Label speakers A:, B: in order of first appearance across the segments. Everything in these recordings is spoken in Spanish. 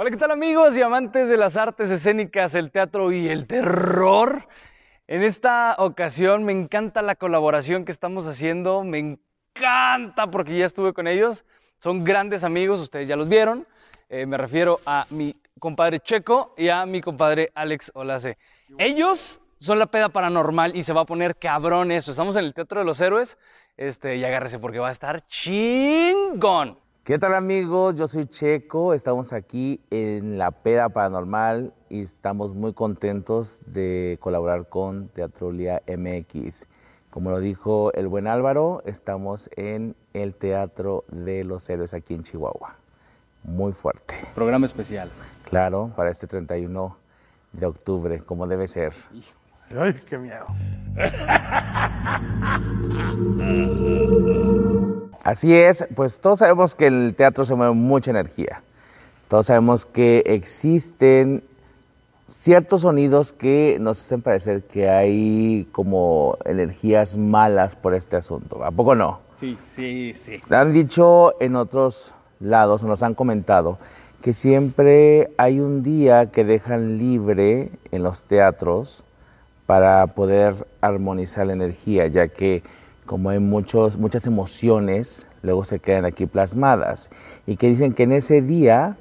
A: Hola, ¿qué tal amigos y amantes de las artes escénicas, el teatro y el terror? En esta ocasión me encanta la colaboración que estamos haciendo, me encanta porque ya estuve con ellos, son grandes amigos, ustedes ya los vieron, eh, me refiero a mi compadre Checo y a mi compadre Alex Olace. Ellos son la peda paranormal y se va a poner cabrón eso, estamos en el Teatro de los Héroes este, y agárrese porque va a estar chingón.
B: ¿Qué tal amigos? Yo soy Checo, estamos aquí en la Peda Paranormal y estamos muy contentos de colaborar con Teatrolia MX. Como lo dijo el buen Álvaro, estamos en el Teatro de los Héroes aquí en Chihuahua. Muy fuerte.
A: Programa especial.
B: Claro, para este 31 de octubre, como debe ser.
C: Ay, qué miedo.
B: Así es, pues todos sabemos que el teatro se mueve mucha energía. Todos sabemos que existen ciertos sonidos que nos hacen parecer que hay como energías malas por este asunto. ¿A poco no?
A: Sí, sí, sí.
B: Han dicho en otros lados, nos han comentado, que siempre hay un día que dejan libre en los teatros para poder armonizar la energía, ya que como hay muchos, muchas emociones, luego se quedan aquí plasmadas y que dicen que en ese día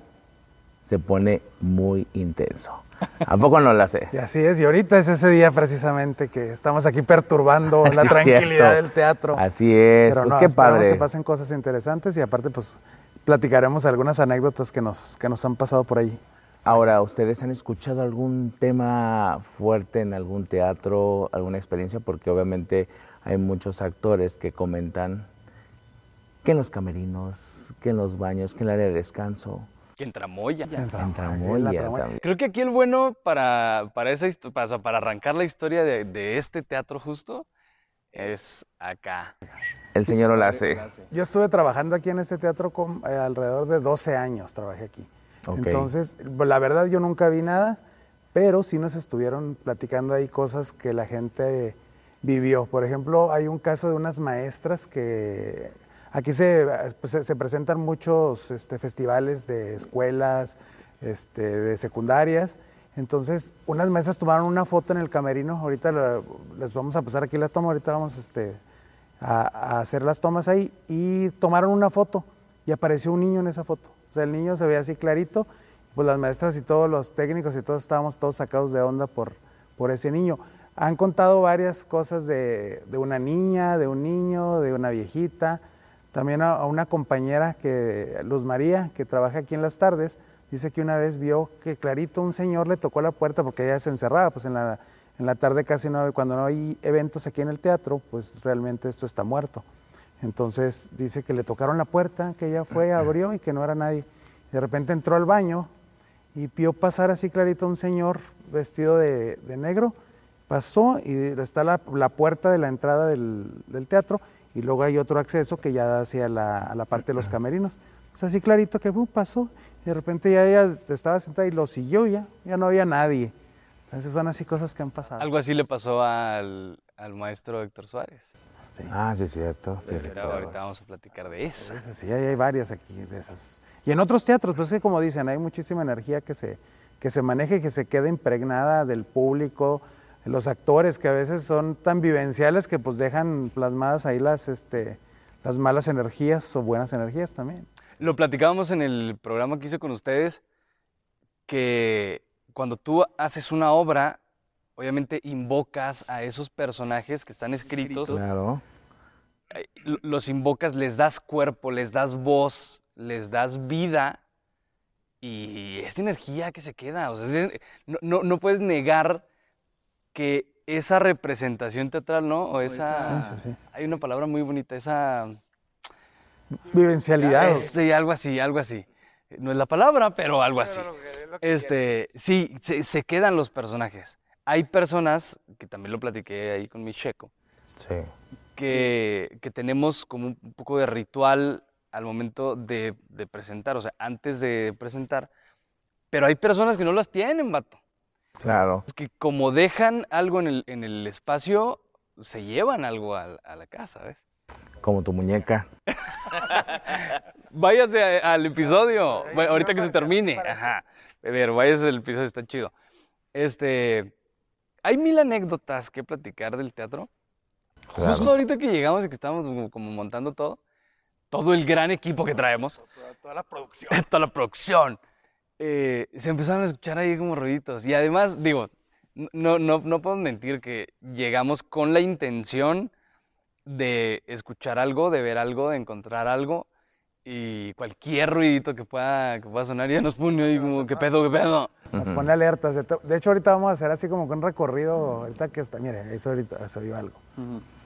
B: se pone muy intenso. ¿A poco no la sé?
C: Y así es, y ahorita es ese día precisamente que estamos aquí perturbando la
B: Sí,
C: tranquilidad del teatro.
B: Así es,
C: Pero
B: pues
C: no,
B: qué padre.
C: que pasen cosas interesantes y aparte pues platicaremos algunas anécdotas que nos, que nos han pasado por ahí.
B: Ahora, ¿ustedes han escuchado algún tema fuerte en algún teatro, alguna experiencia? Porque obviamente hay muchos actores que comentan que en los camerinos, que en los baños, que en el área de descanso,
A: Que en Tramoya.
C: En
B: en
C: Tramoya,
B: tramoya.
A: Creo que aquí el bueno para, para, esa, para, para arrancar la historia de, de este teatro justo es acá.
B: El señor Olace.
C: Yo estuve trabajando aquí en este teatro con, eh, alrededor de 12 años, trabajé aquí. Entonces, la verdad yo nunca vi nada, pero sí nos estuvieron platicando ahí cosas que la gente vivió. Por ejemplo, hay un caso de unas maestras que aquí se, pues, se- se presentan muchos este, festivales de escuelas, este, de secundarias. Entonces, unas maestras tomaron una foto en el camerino. Ahorita les vamos a pasar aquí la toma. Ahorita vamos este, a, a hacer las tomas ahí. Y tomaron una foto y apareció un niño en esa foto. O sea, el niño se veía así clarito. Pues las maestras y todos los técnicos y todos estábamos todos sacados de onda por, por ese niño. Han contado varias cosas de, de una niña, de un niño, de una viejita. También a, a una compañera, que, Luz María, que trabaja aquí en las tardes, dice que una vez vio que clarito un señor le tocó la puerta porque ella se encerraba, pues en la, en la tarde casi no, cuando no hay eventos aquí en el teatro, pues realmente esto está muerto. Entonces dice que le tocaron la puerta, que ella fue, abrió y que no era nadie. De repente entró al baño y vio pasar así clarito un señor vestido de, de negro, pasó y está la, la puerta de la entrada del, del teatro y luego hay otro acceso que ya da hacia la, a la parte de los camerinos. Es así clarito que uh, pasó y de repente ya ella estaba sentada y lo siguió ya, ya no había nadie. Entonces son así cosas que han pasado.
A: Algo así le pasó al, al maestro Héctor Suárez.
C: Sí.
B: Ah, sí, es cierto. sí,
A: ahorita, vamos a platicar de eso.
C: Sí, hay, hay varias aquí de esas. Y en otros teatros, pues es que como dicen, hay muchísima energía que se, que se maneja y que se queda impregnada del público, los actores que a veces son tan vivenciales que pues dejan plasmadas ahí las, este, las malas energías o buenas energías también.
A: Lo platicábamos en el programa que hice con ustedes, que cuando tú haces una obra, obviamente invocas a esos personajes que están escritos,
B: Claro.
A: eh, lo- los invocas, les das cuerpo, les das voz, les das vida y es energía que se queda. O sea, es- no, no- no puedes negar que esa representación teatral, ¿no? O esa...
C: Sí, sí, sí.
A: Hay una palabra muy bonita, esa...
C: Vivencialidad.
A: Es- sí, algo así, algo así. No es la palabra, pero algo así. Este, sí, se, se quedan los personajes. Hay personas, que también lo platiqué ahí con mi checo,
B: Sí.
A: que, que tenemos como un poco de ritual al momento de, de presentar, o sea, antes de presentar, pero hay personas que no las tienen, vato.
B: Claro.
A: Es que como dejan algo en el, en el espacio, se llevan algo al- a, la casa, ¿ves?
B: Como tu muñeca.
A: Váyase a- al episodio. Bueno, ahorita que se termine. Ajá. A ver, váyase al episodio, está chido. Este. Hay mil anécdotas que platicar del teatro.
B: Claro.
A: Justo ahorita que llegamos y que estábamos como, como montando todo, todo el gran equipo que traemos,
C: Toda, la producción.
A: toda la producción, eh, se empezaron a escuchar ahí como ruiditos. Y además, digo, no, no, no puedo mentir que llegamos con la intención de escuchar algo, de ver algo, de encontrar algo. Y cualquier ruidito que pueda, que pueda sonar ya nos pone ahí como, ¿qué pedo, qué pedo?
C: Nos pone alertas. De, hecho, ahorita vamos a hacer así como un recorrido. Ahorita que está, mire, eso ahorita se oyó algo.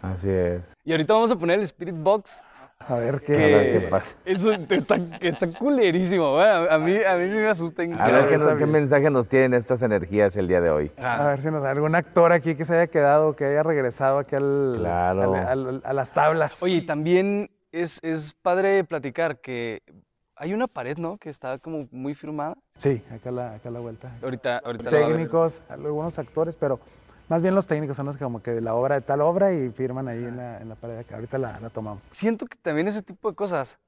B: Así es.
A: Y ahorita vamos a poner el Spirit Box.
C: A ver qué,
A: que
B: A ver qué pasa.
A: Eso está, está culerísimo. Bueno, a mí, a mí sí me asusta.
B: A ver qué, nos- mensaje nos tienen estas energías el día de hoy.
C: A ver si nos da algún actor aquí que se haya quedado, que haya regresado aquí al,
B: Claro.
C: al- al- a las tablas.
A: Oye, y también es, es padre platicar que hay una pared, ¿no? Que está como muy firmada.
C: Sí, acá a la, acá a la vuelta.
A: Ahorita, ahorita la va a ver.
C: Técnicos, algunos actores, pero más bien los técnicos son los que como que de la obra de tal obra y firman ahí en la, en la pared acá. Ahorita la, la tomamos.
A: Siento que también ese tipo de cosas,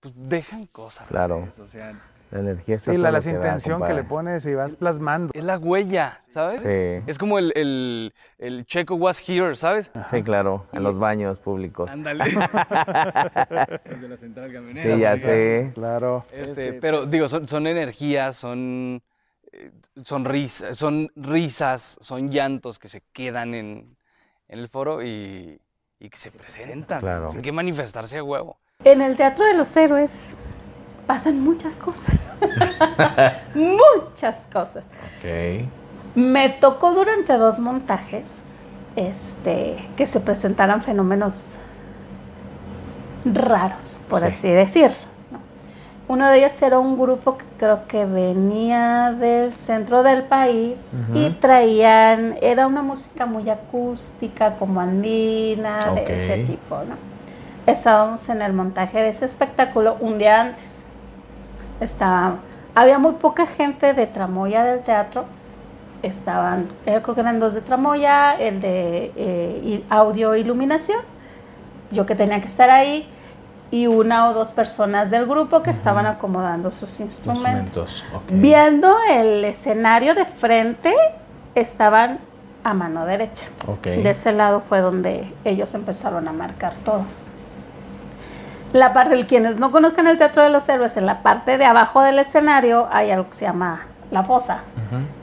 A: pues dejan cosas.
B: Claro.
A: o sea,
B: La energía está
C: Sí, la, la
B: que da,
C: intención que le pones y vas plasmando.
A: es la huella, ¿sabes?
B: Sí.
A: Es como el, el, el Checo was here, ¿sabes?
B: Sí, claro, en los baños públicos.
A: Ándale. De la central camionera.
B: Sí, ya sé.
C: Claro.
A: Este, pero digo, son, son energías, son, son, risas, son risas, son llantos que se quedan en, en el foro y, y que se presentan.
B: Claro.
A: Hay que manifestarse a huevo.
D: En el Teatro de los Héroes pasan muchas cosas. muchas cosas.
B: Ok.
D: Me tocó durante dos montajes este, que se presentaran fenómenos raros, por
B: Sí.
D: así decir. ¿No? Uno de ellos era un grupo que creo que venía del centro del país y traían, era una música muy acústica, como andina, de ese tipo, ¿no? Estábamos en el montaje de ese espectáculo un día antes. Estaba, había muy poca gente de tramoya del teatro. Estaban, eh, creo que eran dos de tramoya, el de eh, audio iluminación, yo que tenía que estar ahí, y una o dos personas del grupo que estaban acomodando sus instrumentos.
B: ok.
D: Viendo el escenario de frente, estaban a mano derecha. De ese lado fue donde ellos empezaron a marcar todos. La parte, quienes no conozcan el Teatro de los Héroes, en la parte de abajo del escenario hay algo que se llama la fosa,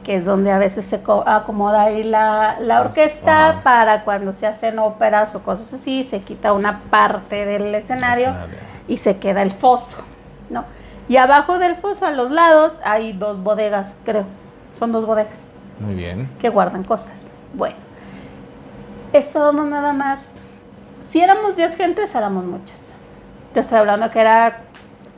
D: que es donde a veces se co- acomoda ahí la, la orquesta
B: Ajá.
D: para cuando se hacen óperas o cosas así, se quita una parte del escenario
B: Escenario.
D: y se queda el foso, ¿no? Y abajo del foso, a los lados, hay dos bodegas, creo, son dos bodegas
B: Muy bien.
D: que guardan cosas. Bueno, estábamos nada más, si éramos 10 gentes, éramos muchas. Te estoy hablando que era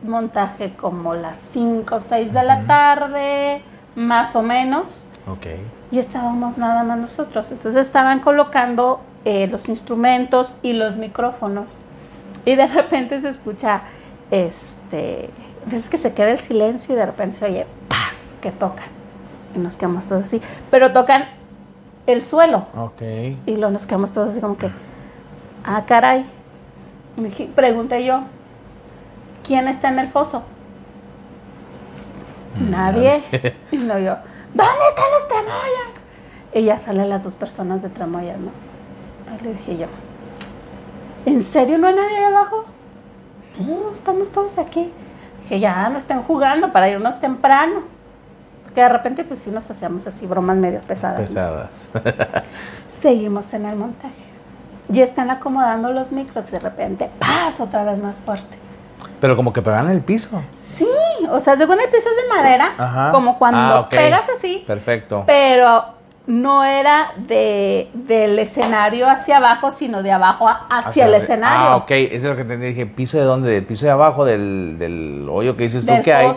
D: montaje como las 5 o 6 de la tarde, más o menos,
B: Ok.
D: y estábamos nada más nosotros. Entonces estaban colocando eh, los instrumentos y los micrófonos. Y de repente se escucha, este, es que se queda el silencio y de repente se oye, ¡paz! que tocan. Y nos quedamos todos así. Pero tocan el suelo.
B: Ok.
D: Y luego nos quedamos todos así como que, ah, caray. Pregunté yo, ¿quién está en el foso? Nadie. y luego yo, ¿dónde están los tramoyas? Y ya salen las dos personas de tramoyas, ¿no? Ahí le dije yo, ¿en serio no hay nadie ahí abajo? No, estamos todos aquí. Dije, ya no estén jugando para irnos temprano. Porque de repente, pues sí nos hacíamos así bromas medio pesadas. ¿no?
B: Pesadas.
D: Seguimos en el montaje. Ya están acomodando los micros y de repente, ¡paz! Otra vez más fuerte.
B: Pero como que pegan el piso.
D: Sí, o sea, según el piso es de madera,
B: Ajá.
D: como cuando
B: Ah,
D: pegas así,
B: Perfecto.
D: pero no era de, del escenario hacia abajo, sino de abajo a- hacia, el escenario.
B: Ah, ok. Eso es lo que entendí. Dije, ¿piso de dónde? Del piso de abajo, del, del hoyo que dices tú que hay.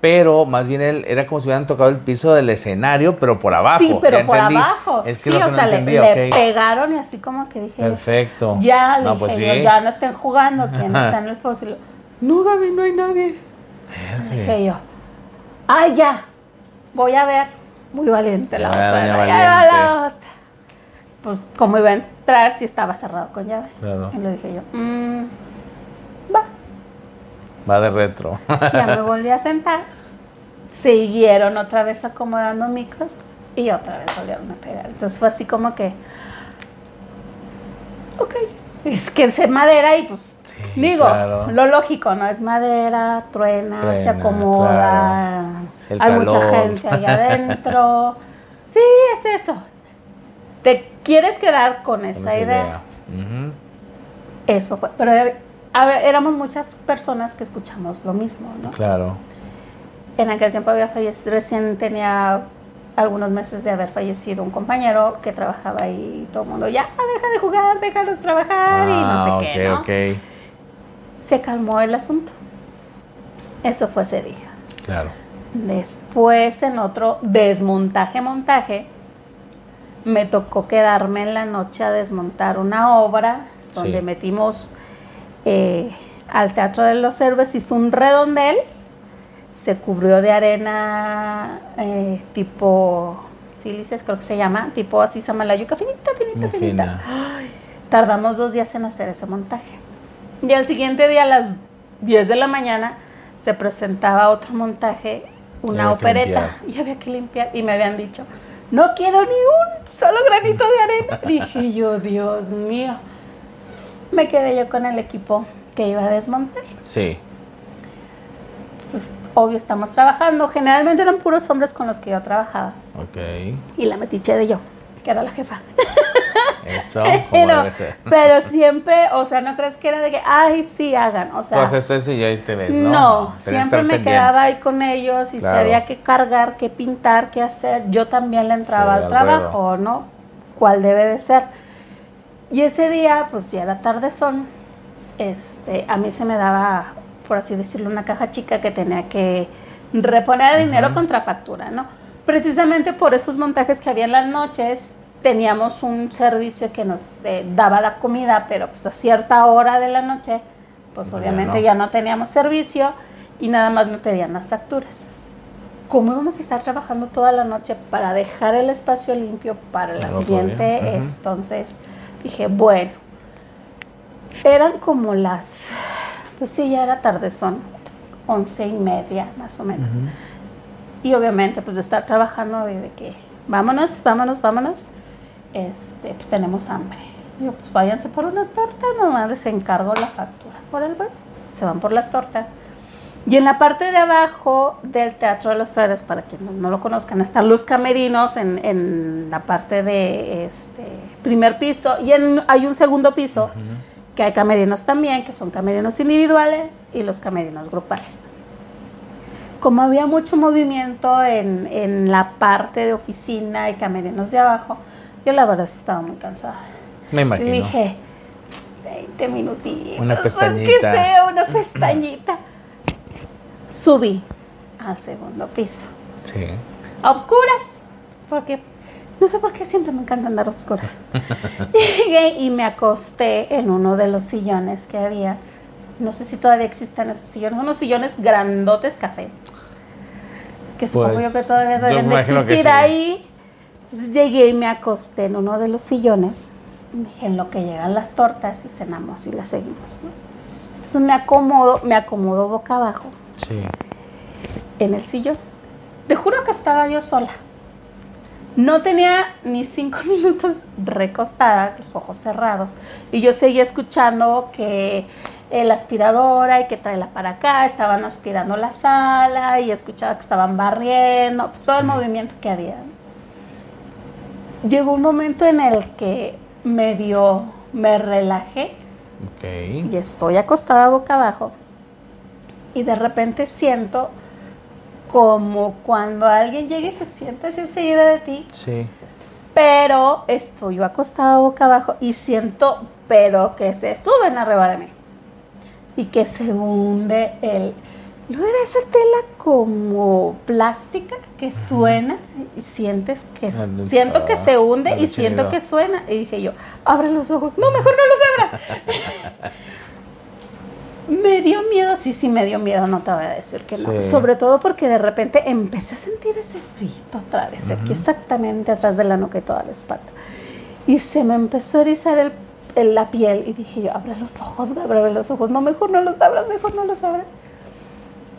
B: Pero más bien él, era como si hubieran tocado el piso del escenario, pero por abajo.
D: Sí, pero por abajo.
B: Es que
D: sí,
B: lo que
D: o
B: no
D: sea, le-
B: entendí,
D: le, pegaron y así como que dije,
B: Perfecto.
D: ya, le
B: No,
D: dije
B: pues
D: ya no estén jugando, ¿quién está en el foso? No, Gaby, no hay nadie. Dije yo, ay, ya, voy a ver. Muy valiente la
B: Ya,
D: otra. va la otra. pues cómo iba a entrar si estaba cerrado con llave.
B: Claro.
D: Y le dije yo, "Mm, va.
B: Va de retro.
D: Ya me volví a sentar. Siguieron otra vez acomodando micros y otra vez volvieron a pegar. Entonces fue así como que, ok, es que es madera y pues
B: Sí,
D: digo,
B: claro.
D: lo lógico, ¿no? Es madera, truena, se acomoda,
B: claro.
D: Hay mucha gente ahí adentro. sí, es eso. Te quieres quedar con
B: Con
D: esa idea. Eso fue. Pero a ver, éramos muchas personas que escuchamos lo mismo, ¿no?
B: Claro.
D: En aquel tiempo había fallecido, recién tenía algunos meses de haber fallecido un compañero que trabajaba ahí y todo el mundo, ya, deja de jugar, déjalos trabajar y no sé
B: Ah,
D: qué, ¿no?
B: ok, ok.
D: Se calmó el asunto. Eso fue ese día.
B: Claro.
D: Después, en otro desmontaje, montaje, me tocó quedarme en la noche a desmontar una obra donde
B: Sí.
D: metimos eh, al Teatro de los Héroes, hizo un redondel, se cubrió de arena eh, tipo sílices, creo que se llama, tipo así samalayuca, finita, finita,
B: Muy
D: finita.
B: fina.
D: Ay, tardamos dos días en hacer ese montaje. Y al siguiente día, a las 10 de la mañana, se presentaba otro montaje, una opereta, y había que limpiar. Y me habían dicho, no quiero ni un solo granito de arena. Dije yo, Dios mío. Me quedé yo con el equipo que iba a desmontar.
B: Sí.
D: Pues obvio estamos trabajando. Generalmente eran puros hombres con los que yo trabajaba.
B: Ok.
D: Y la metiche de yo, que era la jefa.
B: Eso,
D: pero,
B: debe ser.
D: pero siempre, o sea, no crees que era de que, ay, sí, hagan. O sea,
B: haces eso y ahí te ves, ¿no?
D: no, siempre me
B: pendiente.
D: quedaba ahí con ellos y si
B: Claro.
D: había que cargar, que pintar, que hacer, yo también le entraba
B: Sí,
D: al trabajo, ¿no? ¿Cuál debe de ser? Y ese día, pues ya era tardezón, este, a mí se me daba, por así decirlo, una caja chica que tenía que reponer el dinero contra factura, ¿no? Precisamente por esos montajes que había en las noches, teníamos un servicio que nos eh, daba la comida, pero pues a cierta hora de la noche, pues obviamente
B: no.
D: ya no teníamos servicio y nada más me pedían las facturas. ¿Cómo íbamos a estar trabajando toda la noche para dejar el espacio limpio para la
B: otro
D: siguiente?
B: día, ujú.
D: Entonces dije, bueno, eran como las, pues sí, ya era tardezón, once y media más o menos. Y obviamente, pues de estar trabajando y de que vámonos, vámonos, vámonos, este, pues tenemos hambre. Y yo, pues váyanse por unas tortas, nomás les encargo la factura. Por el pues, se van por las tortas. Y en la parte de abajo del Teatro de los Héroes, para quienes no lo conozcan, están los camerinos en, en la parte de este primer piso y en- hay un segundo piso que hay camerinos también, que son camerinos individuales y los camerinos grupales. Como había mucho movimiento en, en la parte de oficina y camerinos de abajo, yo la verdad sí estaba muy cansada.
B: Me imagino.
D: Y dije, 20 minutitos.
B: Una
D: pues,
B: pestañita.
D: Que sea una pestañita. Subí al segundo piso.
B: Sí.
D: A obscuras. Porque no sé por qué siempre me encanta andar a obscuras. Llegué y me acosté en uno de los sillones que había. No sé si todavía existen esos sillones. Unos sillones grandotes cafés. Que supongo
B: Pues,
D: yo que todavía deben de existir
B: sí.
D: ahí. Entonces llegué y me acosté en uno de los sillones. Dije, en lo que llegan las tortas y cenamos y las seguimos. ¿no? Entonces me acomodo, me acomodo boca abajo
B: Sí.
D: en el sillón. Te juro que estaba yo sola. No tenía ni cinco minutos recostada, los ojos cerrados. Y yo seguía escuchando que la aspiradora y que tráela para acá, estaban aspirando la sala y escuchaba que estaban barriendo, todo el movimiento que había. Llegó un momento en el que medio me relajé y
B: Ok.
D: estoy acostada boca abajo y de repente siento como cuando alguien llega y se sienta así enseguida de ti,
B: Sí.
D: pero estoy yo acostada boca abajo y siento, pero que se suben arriba de mí y que se hunde el... ¿No era esa tela como plástica que suena y sientes que
B: Ah,
D: siento que se hunde y siento que suena y dije yo, abre los ojos, no, mejor no los abras. Me dio miedo, sí, sí me dio miedo, no te voy a decir que no.
B: Sí.
D: Sobre todo porque de repente empecé a sentir ese frío otra vez, aquí exactamente atrás de la nuca y toda la espalda. Y se me empezó a erizar el, el- la piel y dije yo, abre los ojos, abre los ojos. No, mejor no los abras, mejor no los abras.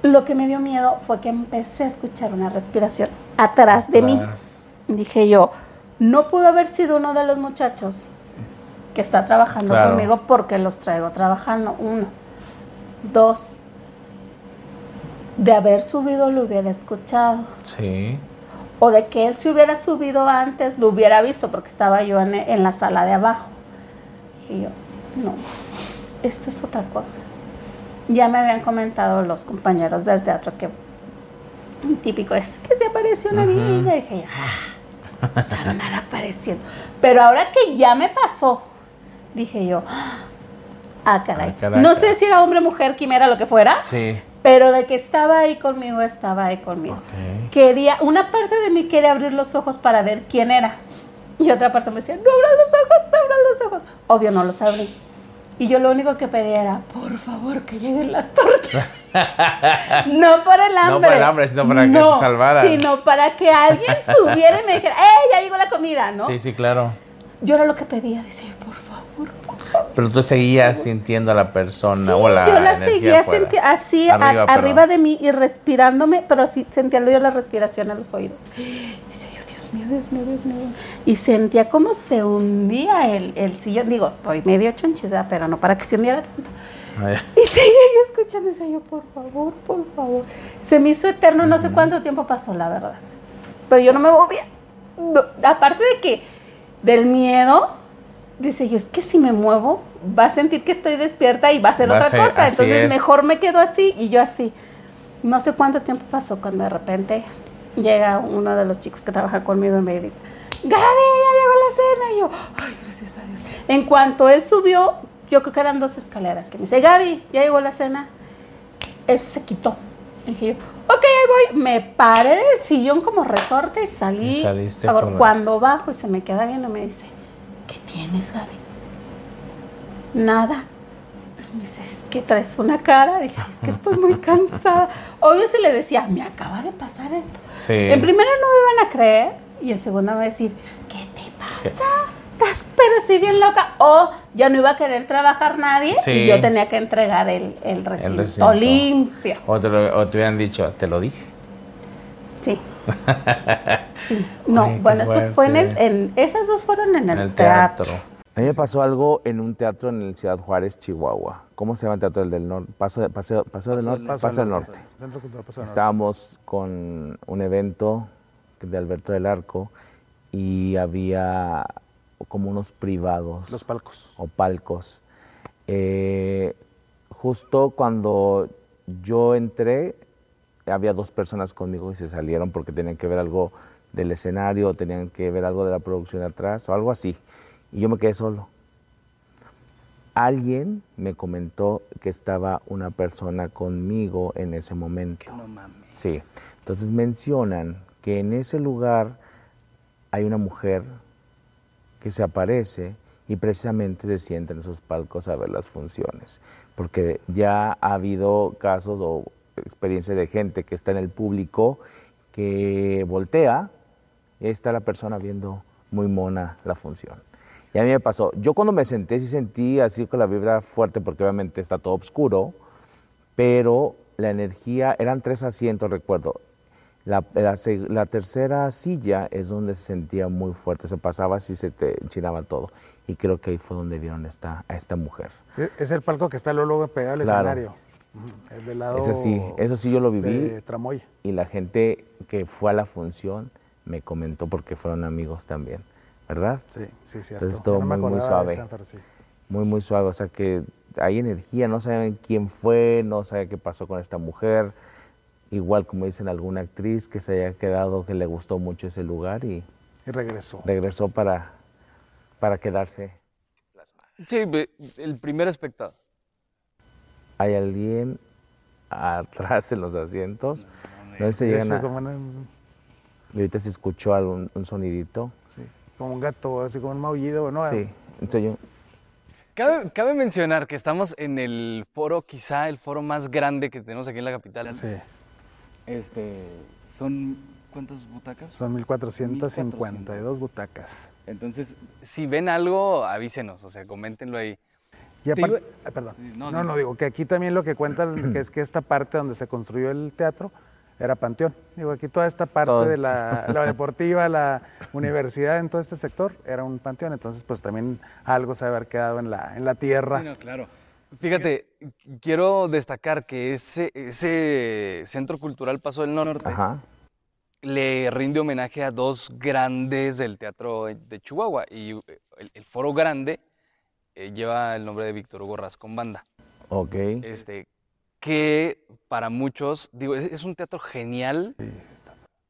D: Lo que me dio miedo fue que empecé a escuchar una respiración atrás de mí. Dije yo, no pudo haber sido uno de los muchachos que está trabajando
B: Claro.
D: conmigo porque los traigo trabajando. Uno. Dos. De haber subido lo hubiera escuchado.
B: Sí.
D: O de que él se hubiera subido antes, lo hubiera visto porque estaba yo en, en la sala de abajo. Dije yo, no, esto es otra cosa. Ya me habían comentado los compañeros del teatro que un típico es que se apareció una niña. Y dije, ah, se andar apareciendo. Pero ahora que ya me pasó, dije yo, ah, caray.
B: Ah, caray,
D: no
B: caray.
D: sé si era hombre, mujer, quimera, lo que fuera,
B: Sí.
D: pero de que estaba ahí conmigo, estaba ahí conmigo quería, una parte de mí quería abrir los ojos para ver quién era. Y otra parte me decía, no abras los ojos, no abras los ojos. Obvio, no los abrí. Y yo lo único que pedía era, por favor, que lleguen las tortas. no para el hambre.
B: para el hambre, sino para que te salvaran.
D: Sino para que alguien subiera y me dijera, ¡eh, ya llegó la comida! ¿no?
B: Sí, sí, claro.
D: Yo era lo que pedía, decía, por favor, por favor.
B: Pero tú seguías sintiendo a la persona o la
D: yo la seguía así a-
B: Arriba,
D: de mí y respirándome, pero así sentía yo la respiración en los oídos. Dios mío, Dios mío, Dios mío. Y sentía como se hundía el, el sillón. Digo, estoy medio chonchida, pero no para que se hundiera tanto.
B: Ay,
D: Y seguía yo escuchando, decía yo, por favor, por favor. Se me hizo eterno, no sé cuánto tiempo pasó, la verdad. Pero yo no me movía. No, aparte de que, del miedo, dice yo, es que si me muevo, va a sentir que estoy despierta y va a ser otra
B: ser-
D: cosa. Entonces
B: es.
D: mejor me quedo así y yo así. No sé cuánto tiempo pasó cuando de repente llega uno de los chicos que trabaja conmigo y me dice, Gaby, ya llegó la cena. Y yo, ay, gracias a Dios. En cuanto él subió, yo creo que eran dos escaleras, que me dice, Gaby, ya llegó la cena. Eso se quitó. Y dije yo, ok, ahí voy. Me paré del sillón como resorte y salí.
B: Y saliste
D: Ahora, Cuando bajo y se me queda viendo, me dice, ¿qué tienes, Gaby? Nada. Me dice, es que traes una cara. Dije, es que estoy muy cansada. Obvio si le decía, me acaba de pasar esto.
B: Sí.
D: En primera no me iban a creer y en segunda me iba a decir, ¿qué te pasa? Estás pero sí bien loca. O ya no iba a querer trabajar nadie
B: Sí.
D: y yo tenía que entregar el, el recinto,
B: recinto.
D: limpio.
B: O te, lo- o te hubieran dicho, te lo dije.
D: Sí. Sí. No,
B: Ay,
D: bueno, eso fue en el, en, esas dos fueron en el,
B: En el
D: teatro.
B: teatro. A mí me pasó algo en un teatro en el Ciudad Juárez, Chihuahua. ¿Cómo se llama el teatro del, del norte? Paseo, paseo del norte. Paso, del norte. Estábamos con un evento de Alberto del Arco y había como unos privados
C: Los palcos.
B: o palcos. Eh, justo cuando yo entré, había dos personas conmigo y se salieron porque tenían que ver algo del escenario, o tenían que ver algo de la producción atrás o algo así. Y yo me quedé solo. Alguien me comentó que estaba una persona conmigo en ese momento.
A: No mames.
B: Sí. Entonces mencionan que en ese lugar hay una mujer que se aparece y precisamente se sienta en esos palcos a ver las funciones. Porque ya ha habido casos o experiencia de gente que está en el público que voltea y ahí está la persona viendo muy mona la función. Y a mí me pasó, yo cuando me senté sí sentí así con la vibra fuerte porque obviamente está todo oscuro, pero la energía, eran tres asientos, recuerdo. La, la seg- la tercera silla es donde se sentía muy fuerte, se pasaba así, se te enchinaba todo. Y creo que ahí fue donde vieron esta, a esta mujer.
C: Sí, es el palco que está luego pegado al
B: Claro.
C: escenario. El del lado
B: Eso sí, eso sí yo lo viví.
C: Tramoya.
B: Y la gente que fue a la función me comentó porque fueron amigos también, ¿verdad?
C: Sí, sí, cierto.
B: Entonces, todo
C: no
B: muy, suave.
C: esa, sí.
B: Muy, muy suave. O sea que hay energía, no saben quién fue, no saben qué pasó con esta mujer. Igual como dicen alguna actriz que se haya quedado, que le gustó mucho ese lugar y
C: Y regresó.
B: regresó para, para quedarse.
A: Sí, el primer espectador.
B: Hay alguien atrás en los asientos. No sé si
C: Sí,
B: llegan
C: fue
B: a-
C: como, una-
B: y ahorita se escuchó algún un sonidito.
C: Como un gato, así como un maullido, ¿no?
B: Sí. Entonces yo,
A: Cabe, cabe mencionar que estamos en el foro, quizá el foro más grande que tenemos aquí en la capital.
C: Sí.
A: Este, son cuántas butacas?
C: Son 1452 butacas.
A: Entonces, si ven algo, avísenos, o sea, coméntenlo ahí.
C: Y
A: Te
C: aparte, ah, perdón.
A: No,
C: No, digo que aquí también lo que cuentan que es que esta parte donde se construyó el teatro era panteón. Digo, aquí toda esta parte
B: Todo.
C: de la, la deportiva, la universidad, en todo este sector, era un panteón. Entonces, pues también algo se debe haber quedado en la, en la tierra.
A: Sí, no, claro. Fíjate, quiero destacar que ese, ese Centro Cultural Paso del Norte
B: Ajá.
A: le rinde homenaje a dos grandes del teatro de Chihuahua. Y eh, el, el Foro Grande eh, lleva el nombre de Víctor Hugo Rascón Banda.
B: Ok.
A: Este, que para muchos, digo, es, es un teatro genial,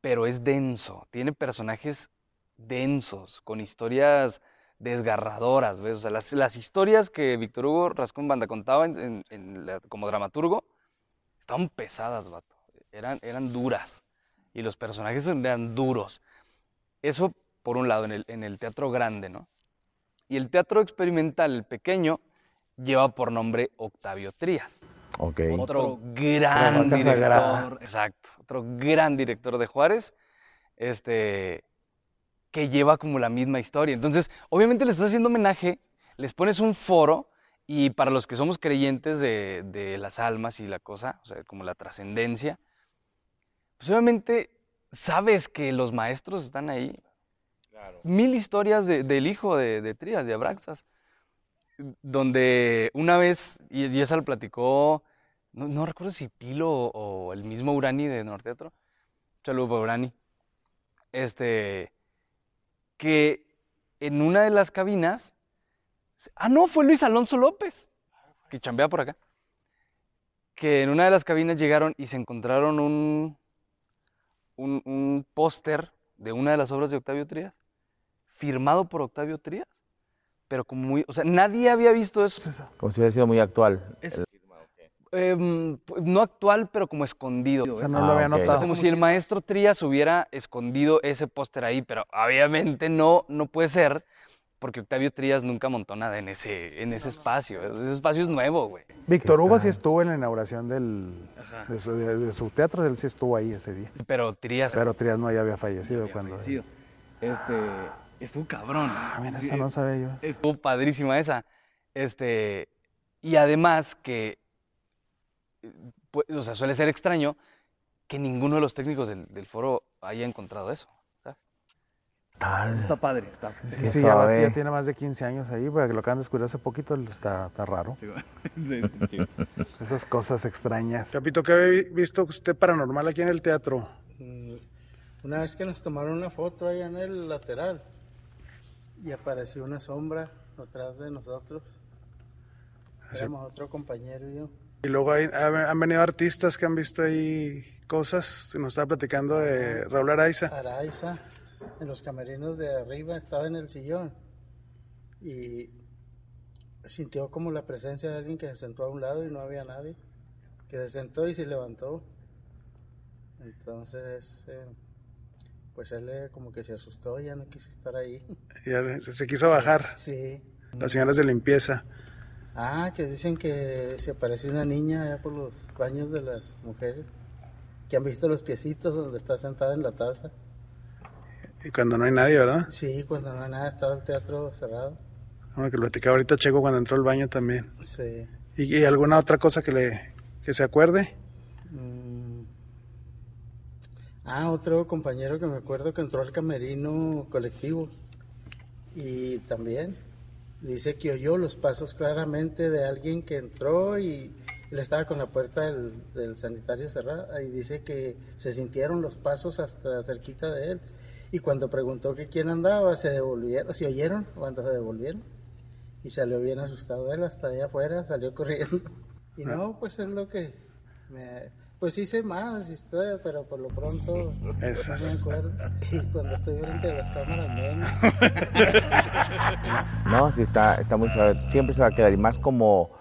A: pero es denso. Tiene personajes densos, con historias desgarradoras, ¿ves? O sea, las, las historias que Víctor Hugo Rascón Banda contaba en- en- en la- como dramaturgo estaban pesadas, vato. Eran, eran duras. Y los personajes eran duros. Eso, por un lado, en el, en el teatro grande, ¿no? Y el teatro experimental, el pequeño, lleva por nombre Octavio Trías.
B: Ok.
A: Otro gran director,
C: sagrada.
A: exacto, otro gran director de Juárez, este, que lleva como la misma historia. Entonces, obviamente le estás haciendo homenaje, les pones un foro y para los que somos creyentes de, de las almas y la cosa, o sea, como la trascendencia, pues obviamente sabes que los maestros están ahí. Mil historias de- del hijo de, de Trías, de Abraxas, donde una vez, y, y esa lo platicó, no, no recuerdo si Pilo o, o el mismo Urani de Norteatro, saludo para Urani, este, que en una de las cabinas, ah, no, fue Luis Alonso López, que chambea por acá, que en una de las cabinas llegaron y se encontraron un, un, un póster de una de las obras de Octavio Trías, firmado por Octavio Trías, pero como muy, o sea, nadie había visto eso.
B: Como si hubiera sido muy actual.
A: Es- Em, no actual, pero como escondido.
C: O sea, no
B: Ah,
C: lo había
B: ok.
A: O sea,
C: notado.
A: como si el maestro Trías hubiera escondido ese póster ahí, pero obviamente no, no puede ser, porque Octavio Trías nunca montó nada en ese, en ese espacio. Ese espacio es nuevo, güey.
C: Víctor Hugo sí estuvo en la inauguración del, de, su, de- de su teatro, él sí estuvo ahí ese día.
A: Pero Trías
C: Pero Trias no ya había fallecido
A: había
C: cuando...
A: fallecido. Este, estuvo cabrón.
C: Ah, mira, esa no sabía yo.
A: Estuvo padrísima esa. Este, y además que, eh, pues, o sea, suele ser extraño que ninguno de los técnicos del, del foro haya encontrado eso. ¿sabes?
B: Tal.
A: Está padre. Está,
C: Sí, sí, ya, ya tiene más de 15 años ahí, porque lo acaban de descubrir hace poquito, está, está raro. Esas cosas extrañas. Capito, ¿qué había visto usted paranormal aquí en el teatro?
E: Mm, Una vez que nos tomaron una foto allá en el lateral y apareció una sombra atrás de nosotros. Éramos otro compañero y yo.
C: Y luego hay- ha- han venido artistas que han visto ahí cosas. Nos estaba platicando de Raúl Araiza.
E: Araiza, en los camerinos de arriba, estaba en el sillón y sintió como la presencia de alguien que se sentó a un lado y no había nadie. Que se sentó y se levantó. Entonces, eh, pues él eh, como que se asustó, ya no quiso estar ahí.
C: Y se, se quiso bajar.
E: Sí.
C: Las señoras de limpieza.
E: Ah, que dicen que se apareció una niña allá por los baños de las mujeres, que han visto los piecitos donde está sentada en la taza.
C: Y cuando no hay nadie, ¿verdad?
E: Sí, cuando no hay nada, estaba el teatro cerrado.
C: Bueno, que lo platicaba ahorita Checo cuando entró al baño también.
E: Sí.
C: ¿Y, y alguna otra cosa que le que se acuerde?
E: Mm. Ah, otro compañero que me acuerdo que entró al camerino colectivo y también dice que oyó los pasos claramente de alguien que entró y él estaba con la puerta del, del sanitario cerrada y dice que se sintieron los pasos hasta cerquita de él. Y cuando preguntó que quién andaba se devolvieron, se oyeron cuando se devolvieron. Y salió bien asustado él hasta allá afuera, salió corriendo. Y no, pues es lo que me, pues hice más historias, pero por lo pronto
C: Esas.
E: no me acuerdo. Y cuando estoy frente a las cámaras menos.
B: No, sí, está, está muy suave. Siempre se va a quedar. Y más como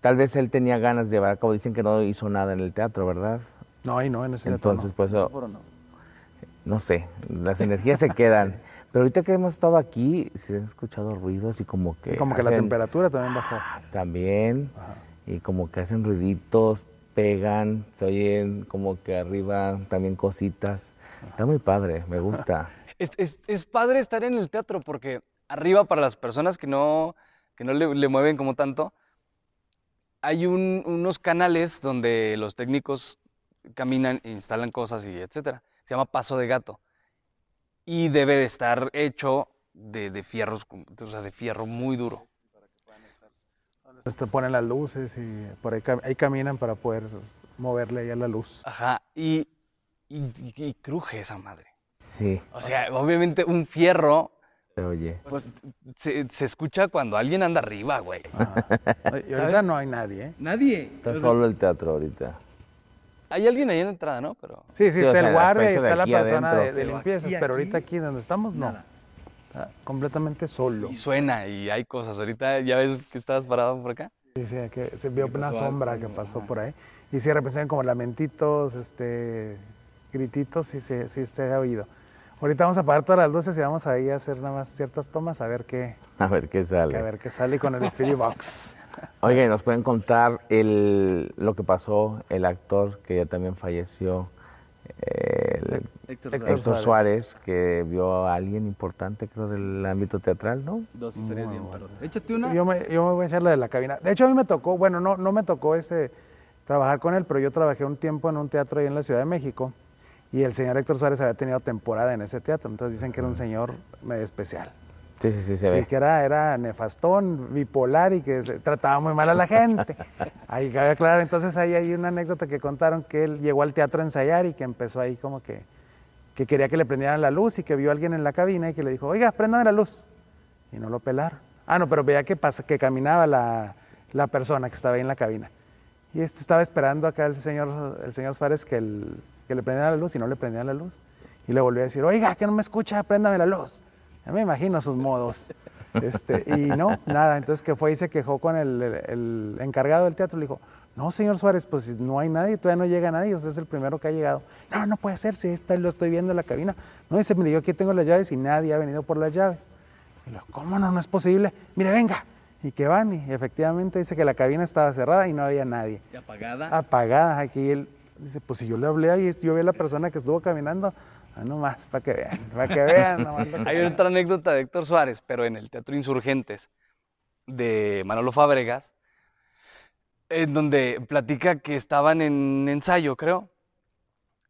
B: tal vez él tenía ganas de llevar a cabo. Dicen que no hizo nada en el teatro, ¿verdad?
C: No, ahí no, en ese teatro
B: Entonces,
C: no.
B: pues eso, no sé, las energías se quedan. Pero ahorita que hemos estado aquí, se han escuchado ruidos y como que.
C: Y como que la temperatura también bajó.
B: También. Y como que hacen ruiditos, pegan, se oyen como que arriba también cositas. Está muy padre, me gusta.
A: Es, es- es padre estar en el teatro porque arriba para las personas que no, que no le, mueven como tanto, hay un- unos canales donde los técnicos caminan, instalan cosas y etcétera. Se llama paso de gato. Y debe de estar hecho de, de fierros, o sea, de fierro muy duro.
C: Te ponen las luces y por ahí, cam- ahí caminan para poder moverle ahí a la luz.
A: Ajá. Y, y, y- y cruje esa madre.
B: Sí,
A: O sea, obviamente un fierro
B: se oye.
A: pues, se, se escucha cuando alguien anda arriba, güey.
C: Ajá. Y ahorita no hay nadie, ¿eh?
A: Nadie.
B: Está solo el teatro ahorita.
A: Hay alguien ahí en la entrada, ¿no? Pero
C: Sí, sí,
B: Sí, o
C: está
B: sea,
C: el guardia y está la persona de,
B: adentro.
C: de
F: Pero
C: limpieza, pero ahorita aquí donde estamos, no.
F: Nada.
C: Está completamente solo.
A: y suena y hay cosas. Ahorita ya ves que estabas parado por acá.
C: Sí, sí, que se vio una
A: algo,
C: sombra que pasó
A: ajá.
C: por ahí. Y sí representan como lamentitos, este, grititos, sí, sí, sí se ha oído. Ahorita vamos a apagar todas las luces y vamos ahí a hacer nada más ciertas tomas a ver qué,
B: A ver qué sale.
C: a ver qué sale con el Spirit Box.
B: ¿y nos pueden contar el, lo que pasó, el actor que ya también falleció, el
F: Héctor
C: Héctor
F: Suárez.
B: Héctor
C: Suárez.
B: Suárez, que vio a alguien importante, creo, del ámbito teatral, ¿no?
F: Dos historias bien, perdón. Échate una.
C: Yo me, yo me voy a echar la de la cabina. De hecho, a mí me tocó, bueno, no, no me tocó ese, trabajar con él, pero yo trabajé un tiempo en un teatro ahí en la Ciudad de México y el señor Héctor Suárez había tenido temporada en ese teatro, entonces dicen que era un señor medio especial.
B: Sí, sí, sí, se
C: Sí,
B: ve.
C: que era, era nefastón, bipolar y que se- trataba muy mal a la gente. Ahí cabe aclarar, entonces ahí hay una anécdota que contaron que él llegó al teatro a ensayar y que empezó ahí como que, que quería que le prendieran la luz y que vio a alguien en la cabina y que le dijo, oiga, préndame la luz. Y no lo pelaron. Ah, no, pero veía que, pasa, que caminaba la, la persona que estaba ahí en la cabina. Y este estaba esperando acá el señor, el señor Suárez que, el- que le prendiera la luz y no le prendían la luz. Y le volvió a decir, oiga, que no me escucha, préndame la luz. Ya me imagino sus modos. Este, y no, nada. Entonces que fue y se quejó con el, el- encargado del teatro. Le dijo, no, señor Suárez, pues no hay nadie, todavía no llega nadie, usted es el primero que ha llegado. No, no puede ser, si está, lo estoy viendo en la cabina. No, dice, mire, yo aquí tengo las llaves y nadie ha venido por las llaves. Y le digo, ¿cómo no? No es posible. Mire, venga. Y que van, y efectivamente dice que la cabina estaba cerrada y no había nadie.
F: Y apagada.
C: Apagada. Aquí él dice, pues si yo le hablé ahí, yo vi a la persona que estuvo caminando. Ah, no más, para que vean, para que vean. nomás lo que-
A: Hay otra anécdota de Héctor Suárez, pero en el Teatro Insurgentes de Manolo Fábregas, en donde platica que estaban en ensayo, creo,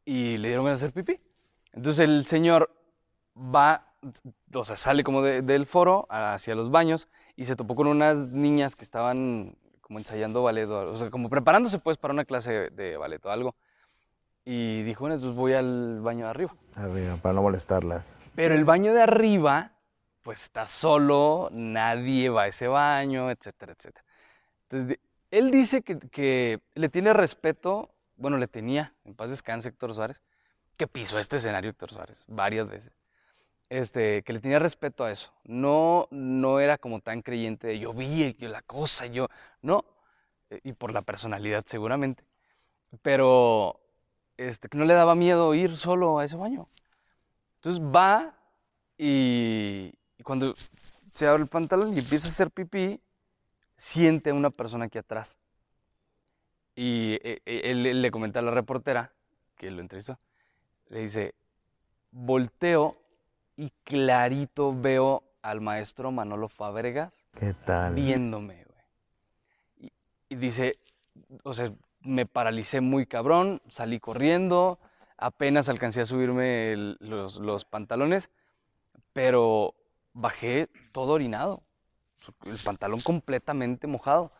A: y le dieron ganas de hacer pipí. Entonces el señor va, o sea, sale como de- del foro hacia los baños y se topó con unas niñas que estaban como ensayando ballet, o o sea, como preparándose pues para una clase de ballet o algo. Y dijo, bueno, entonces voy al baño de arriba.
B: Arriba, para no molestarlas.
A: Pero el baño de arriba, pues está solo, nadie va a ese baño, etcétera, etcétera. Entonces, él dice que, le tiene respeto, bueno, le tenía, en paz descanse Héctor Suárez, que pisó este escenario Héctor Suárez varias veces. Este, que le tenía respeto a eso. No, no era como tan creyente de yo vi yo la cosa, yo, no, eh, y por la personalidad seguramente. Pero este, no le daba miedo ir solo a ese baño. Entonces va y, y cuando se abre el pantalón y empieza a hacer pipí, siente a una persona aquí atrás. Y eh, eh, él, él le comenta a la reportera que lo entrevistó, le dice, volteo y clarito veo al maestro Manolo Fábregas
B: ¿Qué tal?
A: viéndome, güey. Y, y dice, o sea, me paralicé muy cabrón, salí corriendo, apenas alcancé a subirme el- los, los pantalones, pero bajé todo orinado, el pantalón completamente mojado.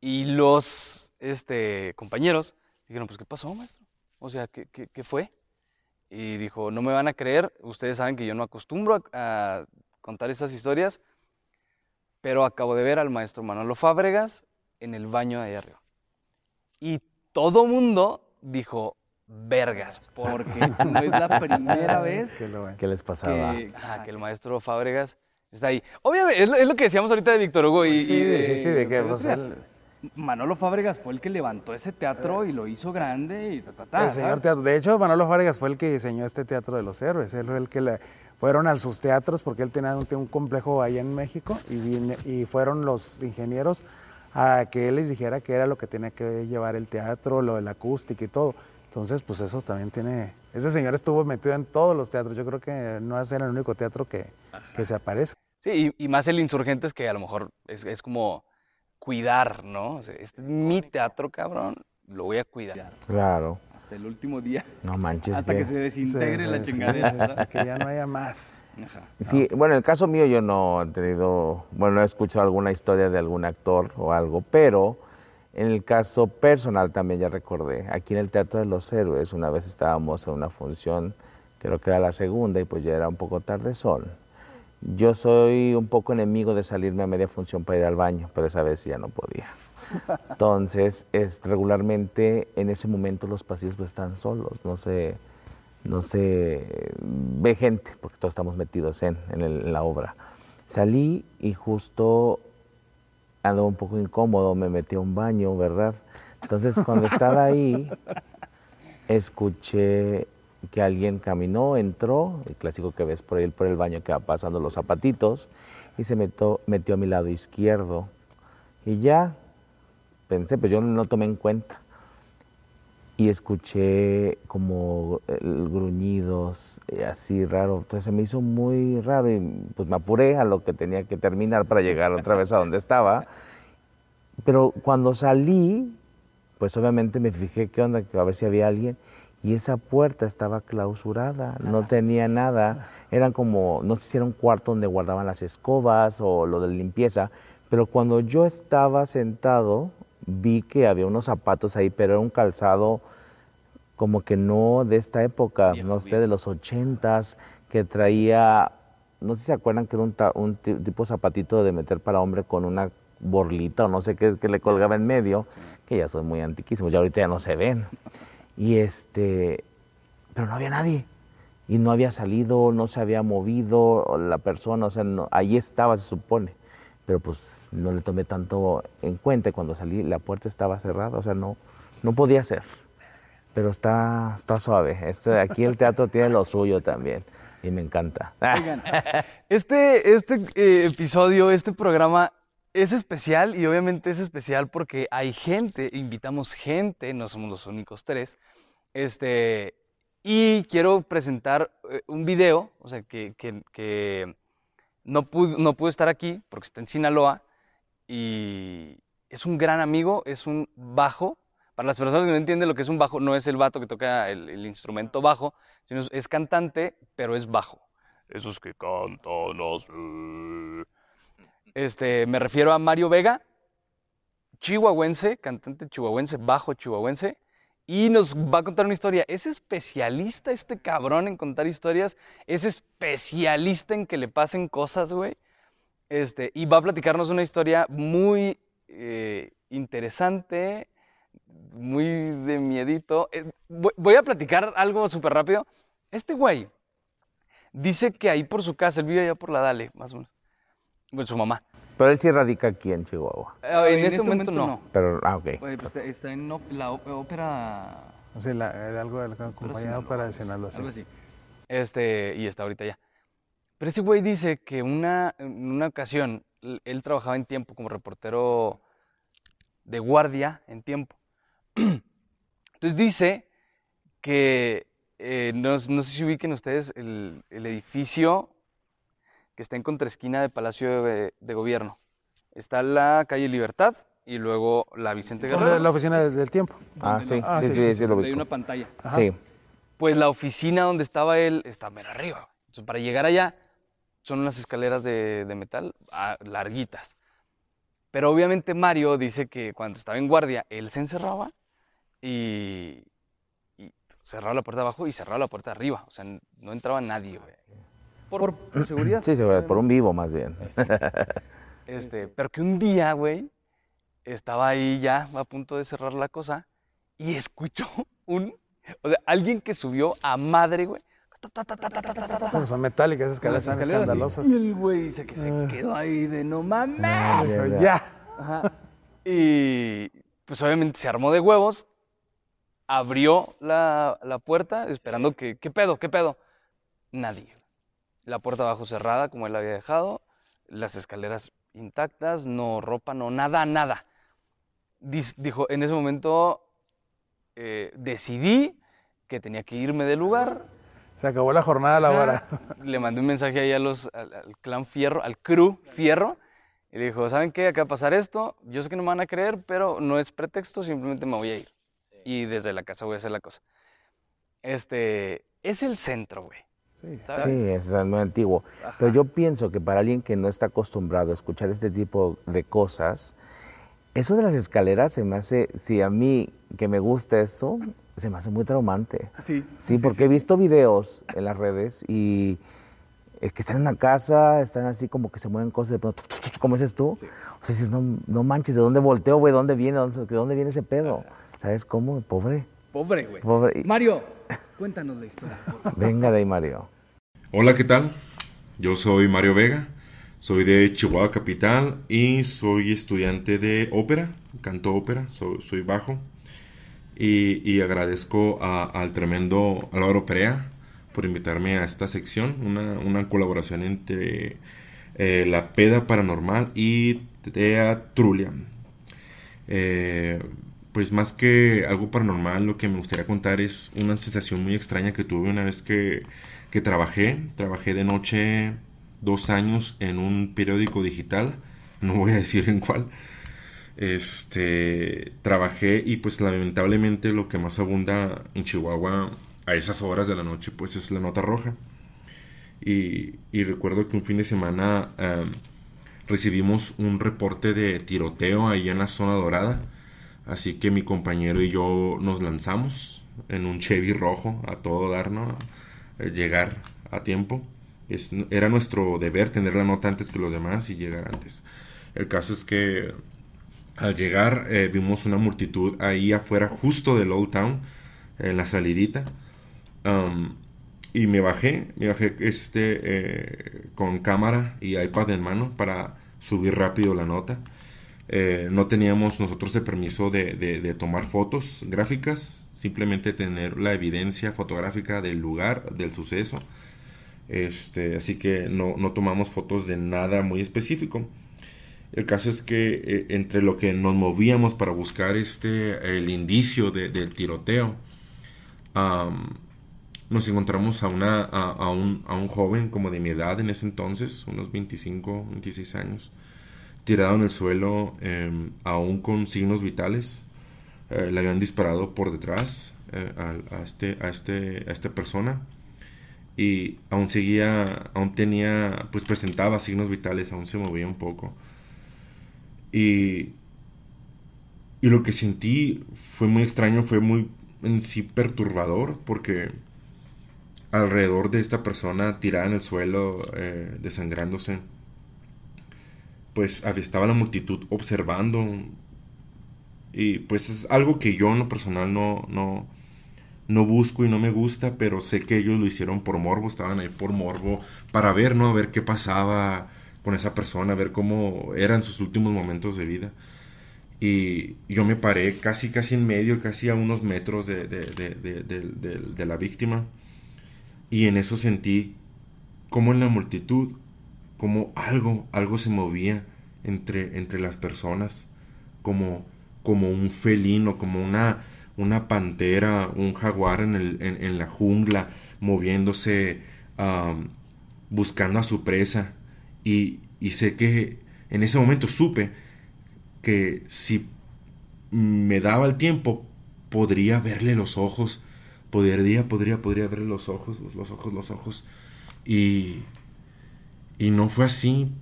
A: Y los este, compañeros dijeron, pues, ¿qué pasó, maestro? O sea, ¿qué, qué, qué fue? Y dijo, no me van a creer, ustedes saben que yo no acostumbro a, a contar estas historias, pero acabo de ver al maestro Manolo Fábregas en el baño de ahí arriba. Y todo mundo dijo, vergas,
F: Porque no es la primera vez
C: Que lo ven.
B: ¿Qué les pasaba?
F: que,
A: Ajá, que el maestro Fábregas está ahí. Obviamente, es lo, es lo que decíamos ahorita de Víctor Hugo y,
C: Sí,
A: y de,
C: sí, sí, de que pues,
F: Manolo Fábregas fue el que levantó ese teatro y lo hizo grande y ta, ta, ta,
C: el señor
F: ¿sabes?
C: teatro. De hecho, Manolo Vargas fue el que diseñó este Teatro de los Héroes. Él fue el que le fueron a sus teatros porque él tenía un, un complejo allá en México y, vine- y fueron los ingenieros a que él les dijera qué era lo que tenía que llevar el teatro, lo de la acústica y todo. Entonces, pues eso también tiene Ese señor estuvo metido en todos los teatros. Yo creo que no va a ser el único teatro que, que se aparece.
A: Sí, y, y más el Insurgentes que a lo mejor es, es como cuidar, ¿no? O sea, este es mi teatro, cabrón, lo voy a cuidar.
B: Claro.
F: Hasta el último día.
B: No manches.
F: hasta que se desintegre
C: Sí,
F: la
C: sí, sí,
F: chingadera.
C: hasta que ya no haya más.
F: Ajá.
B: Sí, bueno, en el caso mío yo no he tenido, bueno, no he escuchado alguna historia de algún actor o algo, pero en el caso personal también ya recordé, aquí en el Teatro de los Héroes, una vez estábamos en una función, creo que era la segunda y pues ya era un poco tarde sol. Yo soy un poco enemigo de salirme a media función para ir al baño, pero esa vez ya no podía. Entonces, es, regularmente en ese momento los pasillos pues, están solos, no se, no se ve gente, porque todos estamos metidos en, en el- en la obra. Salí y justo ando un poco incómodo, me metí a un baño, ¿verdad? Entonces, cuando estaba ahí, escuché que alguien caminó, entró, el clásico que ves por ahí por el baño que va pasando los zapatitos, y se metió, metió a mi lado izquierdo. Y ya pensé, pues yo no tomé en cuenta. Y escuché como el gruñidos, eh, así raro. Entonces se me hizo muy raro y pues me apuré a lo que tenía que terminar para llegar otra vez a donde estaba. Pero cuando salí, pues obviamente me fijé qué onda, a ver si había alguien. Y esa puerta estaba clausurada, no tenía nada. Eran como, no sé si era un cuarto donde guardaban las escobas o lo de limpieza. Pero cuando yo estaba sentado, vi que había unos zapatos ahí, pero era un calzado como que no de esta época, no sé, de los ochentas, que traía, no sé si se acuerdan que era un, ta- un ti- tipo zapatito de meter para hombre con una borlita o no sé qué que le colgaba en medio, que ya son muy antiquísimos, ya ahorita ya no se ven. Y este, pero no había nadie. Y no había salido, no se había movido la persona, o sea, no- ahí estaba, se supone. Pero pues no le tomé tanto en cuenta. Cuando salí, la puerta estaba cerrada, o sea, no, no podía ser. Pero está, está suave. Este, aquí el teatro tiene lo suyo también. Y me encanta.
A: Este, este eh, episodio, este programa es especial y obviamente es especial porque hay gente, invitamos gente, no somos los únicos tres. Este, y quiero presentar eh, un video, o sea, que, que- que no, pudo, no estar aquí porque está en Sinaloa y es un gran amigo, es un bajo. Para las personas que no entienden lo que es un bajo, no es el vato que toca el, el instrumento bajo, sino es, es cantante, pero es bajo. Esos que cantan así. Este, me refiero a Mario Vega, chihuahuense, cantante chihuahuense, bajo chihuahuense, y nos va a contar una historia. Es especialista este cabrón en contar historias, es especialista en que le pasen cosas, güey. Este, y va a platicarnos una historia muy eh, interesante, muy de miedito. Eh, voy, voy a platicar algo súper rápido. Este güey dice que ahí por su casa, él vive allá por la Dale, más o menos. Bueno, su mamá.
B: Pero él sí radica aquí en Chihuahua.
A: Eh, en, este, momento, no.
B: Pero, ah, ok.
F: Oye, pues, está- está en op- la ópera.
C: O sea, la- algo acompañado para
F: algo
C: Sinaloa.
F: así, algo
C: sí.
F: así.
A: Este, y está ahorita ya. Pero ese güey dice que una, en una ocasión él trabajaba en tiempo como reportero de guardia en tiempo. Entonces dice que, eh, no, no sé si ubiquen ustedes el, el edificio que está en contraesquina de Palacio de, de Gobierno. Está la calle Libertad y luego la Vicente Guerrero.
C: La, oficina del, tiempo.
B: Ah, sí,
C: Ah,
B: sí,
C: sí,
B: sí,
C: sí,
B: sí,
C: sí,
B: lo
F: hay una pantalla.
C: Ajá.
B: Sí.
A: Pues la oficina donde estaba él está arriba. Entonces, para llegar allá son unas escaleras de, de metal ah, larguitas. Pero obviamente Mario dice que cuando estaba en guardia, él se encerraba y, y cerraba la puerta abajo y cerraba la puerta arriba. O sea, no entraba nadie, güey.
F: Por, seguridad.
B: Sí, seguridad, por un vivo más bien.
A: Este, este, pero que un día, güey, estaba ahí ya a punto de cerrar la cosa y escuchó un, o sea, alguien que subió a madre, güey.
C: Como Son metálicas, escaleras
F: son
C: escandalosas.
F: Y el güey dice que se ah. quedó ahí de no mames.
C: Ah,
B: ya.
F: Ajá.
A: Y pues obviamente se armó de huevos, abrió la, la puerta esperando que, ¿qué pedo? ¿Qué pedo? Nadie. La puerta abajo cerrada como él la había dejado, las escaleras intactas, no ropa, no nada, nada. Dijo, en ese momento eh, decidí que tenía que irme del lugar.
C: Se acabó la jornada laboral.
A: Le mandé un mensaje ahí a los, al, al clan Fierro, al crew Fierro, y le dijo, ¿saben qué? Acaba de pasar esto, yo sé que no me van a creer, pero no es pretexto, simplemente me voy a ir. Y desde la casa voy a hacer la cosa. Este, es el centro, güey.
B: Sí, es muy antiguo. Pero yo pienso que para alguien que no está acostumbrado a escuchar este tipo de cosas, eso de las escaleras se me hace, si a mí que me gusta eso, se me hace muy traumante.
F: Sí.
B: Sí, porque he visto videos en las redes y es que están en una casa, están así como que se mueven cosas de pronto, como dices tú. O sea, dices, no, no manches, ¿de dónde volteo, güey? ¿De dónde viene? ¿De dónde, de dónde viene ese pedo? ¿Sabes cómo? Pobre.
F: Pobre, güey.
B: Pobre.
F: Mario, cuéntanos la historia.
B: Venga de ahí, Mario.
G: Hola, ¿qué tal? Yo soy Mario Vega, soy de Chihuahua Capital y soy estudiante de ópera, canto ópera, soy, soy bajo. Y, y agradezco a- al tremendo Álvaro Perea por invitarme a esta sección, una, una colaboración entre eh, La Peda Paranormal y Teatrulia. Eh, pues más que algo paranormal, lo que me gustaría contar es una sensación muy extraña que tuve una vez que, que trabajé. Trabajé de noche dos años en un periódico digital, no voy a decir en cuál. Este, trabajé y pues lamentablemente lo que más abunda en Chihuahua a esas horas de la noche pues es la nota roja. Y, recuerdo que un fin de semana em, recibimos un reporte de tiroteo ahí en la zona dorada. Así que mi compañero y yo nos lanzamos en un Chevy rojo a todo dar, ¿no? Eh, llegar a tiempo. Es- era nuestro deber tener la nota antes que los demás y llegar antes. El caso es que al llegar eh, vimos una multitud ahí afuera justo del Old Town, en la salidita. Um, y me bajé, me bajé este, eh, con cámara y iPad en mano para subir rápido la nota. Eh, no teníamos nosotros el permiso de, de- de tomar fotos gráficas, simplemente tener la evidencia fotográfica del lugar, del suceso. Este, así que no, no tomamos fotos de nada muy específico. El caso es que eh, entre lo que nos movíamos para buscar este, el indicio de- del tiroteo, am, nos encontramos a, una, a, a un, a un joven como de mi edad en ese entonces, unos 25, 26 años, tirado en el suelo, em, aún con signos vitales. Eh, le habían disparado por detrás eh, al- a, este, a, este, a esta persona y aún seguía, aún tenía, pues presentaba signos vitales, aún se movía un poco. Y, y lo que sentí fue muy extraño, fue muy en sí perturbador, porque alrededor de esta persona tirada en el suelo, eh, desangrándose, pues estaba la multitud observando. Y pues es algo que yo en lo personal no, no, no busco y no me gusta, pero sé que ellos lo hicieron por morbo, estaban ahí por morbo, para ver, ¿no? A ver qué pasaba con esa persona, a ver cómo eran sus últimos momentos de vida. Y yo me paré casi, casi en medio, casi a unos metros de, de- de- de la víctima. Y en eso sentí como en la multitud, como algo, algo se movía entre, entre las personas, como, como un felino, como una, una pantera, un jaguar en, el, en, la jungla, moviéndose, buscando a su presa. Y, y sé que en ese momento supe que si me daba el tiempo, podría verle los ojos. Podría, podría, podría verle los ojos, los, los ojos, los ojos. Y, y no fue así,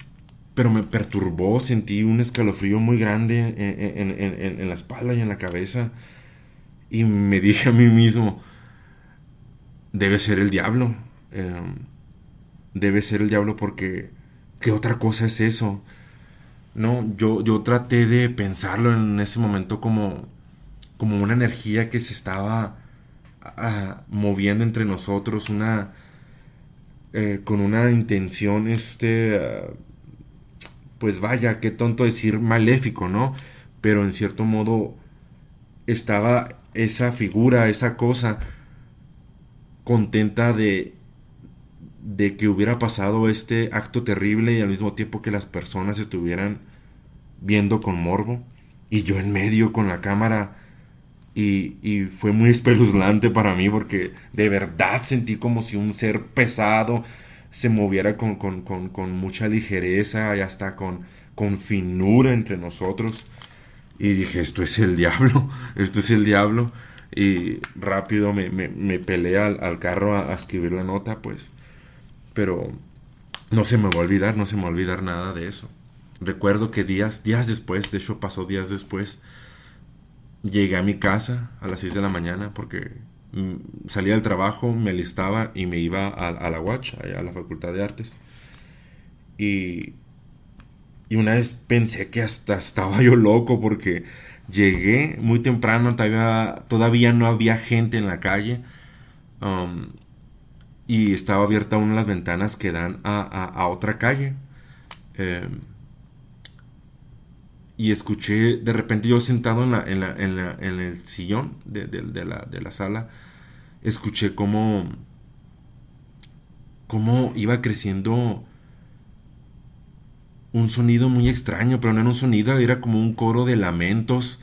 G: pero me perturbó, sentí un escalofrío muy grande en, en- en- en- la espalda y en la cabeza. Y me dije a mí mismo, debe ser el diablo. em, debe ser el diablo porque, ¿qué otra cosa es eso? No, yo, yo traté de pensarlo en ese momento como, como una energía que se estaba ah, moviendo entre nosotros, una eh, con una intención, este, ah, pues vaya, qué tonto decir maléfico, ¿no? Pero en cierto modo estaba esa figura, esa cosa contenta de de que hubiera pasado este acto terrible y al mismo tiempo que las personas estuvieran viendo con morbo y yo en medio con la cámara Y, fue muy espeluznante para mí porque de verdad sentí como si un ser pesado se moviera con, mucha ligereza y hasta con, finura entre nosotros. Y dije, esto es el diablo, esto es el diablo. Y rápido me, me, peleé al, al carro a, a escribir la nota, pues. Pero no se me va a olvidar, no se me va a olvidar nada de eso. Recuerdo que días, días después, de hecho pasó días después, llegué a mi casa a las 6 de la mañana porque mm, salía del trabajo, me alistaba y me iba a, la allá a la Facultad de Artes. Y, una vez pensé que hasta estaba yo loco porque llegué muy temprano, todavía, todavía no había gente en la calle. um, y estaba abierta una de las ventanas que dan a otra calle. Em, y escuché, de repente yo sentado en, la, en, la- en, la- en el sillón de, de- la, de la sala, escuché cómo, cómo iba creciendo un sonido muy extraño, pero no era un sonido, era como un coro de lamentos,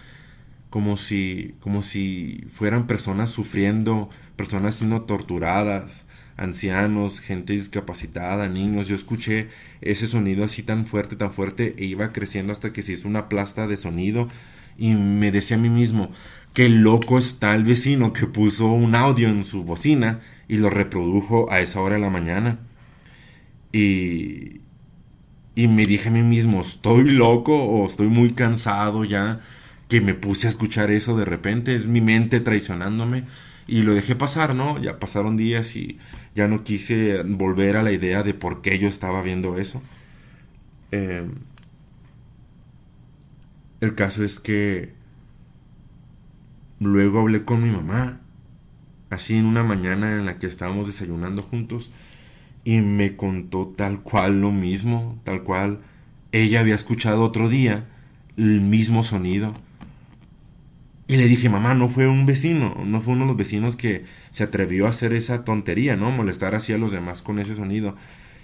G: como si, como si fueran personas sufriendo, personas siendo torturadas, ancianos, gente discapacitada, niños. Yo escuché ese sonido así tan fuerte, tan fuerte, e iba creciendo hasta que se hizo una plasta de sonido. Y me decía a mí mismo, qué loco está el vecino que puso un audio en su bocina y lo reprodujo a esa hora de la mañana. Y, y me dije a mí mismo, ¿estoy loco o estoy muy cansado ya? Que me puse a escuchar eso de repente, es mi mente traicionándome. Y lo dejé pasar, ¿no? Ya pasaron días y ya no quise volver a la idea de por qué yo estaba viendo eso. Eh, el caso es que luego hablé con mi mamá, así en una mañana en la que estábamos desayunando juntos, y me contó tal cual lo mismo, tal cual ella había escuchado otro día el mismo sonido. Y le dije, mamá, no fue un vecino, no fue uno de los vecinos que se atrevió a hacer esa tontería, ¿no? Molestar así a los demás con ese sonido.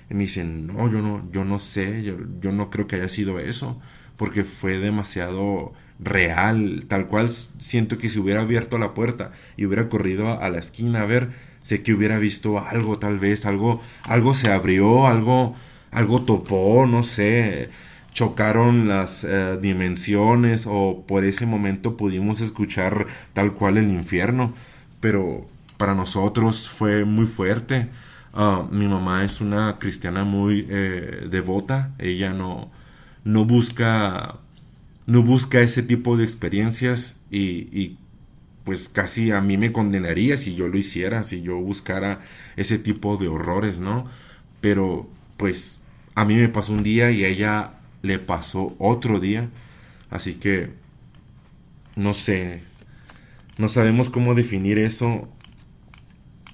G: Y me dicen, no, yo no, yo no sé, yo, yo no creo que haya sido eso, porque fue demasiado real, tal cual siento que si hubiera abierto la puerta y hubiera corrido a, a la esquina a ver, sé que hubiera visto algo, tal vez, algo, algo se abrió, algo, algo topó, no sé, chocaron las eh, dimensiones o por ese momento pudimos escuchar tal cual el infierno, pero para nosotros fue muy fuerte. Ah, mi mamá es una cristiana muy eh, devota, ella no, no busca no busca ese tipo de experiencias y, y, pues casi a mí me condenaría si yo lo hiciera, si yo buscara ese tipo de horrores, ¿no? Pero pues a mí me pasó un día y ella le pasó otro día, así que no sé, no sabemos cómo definir eso,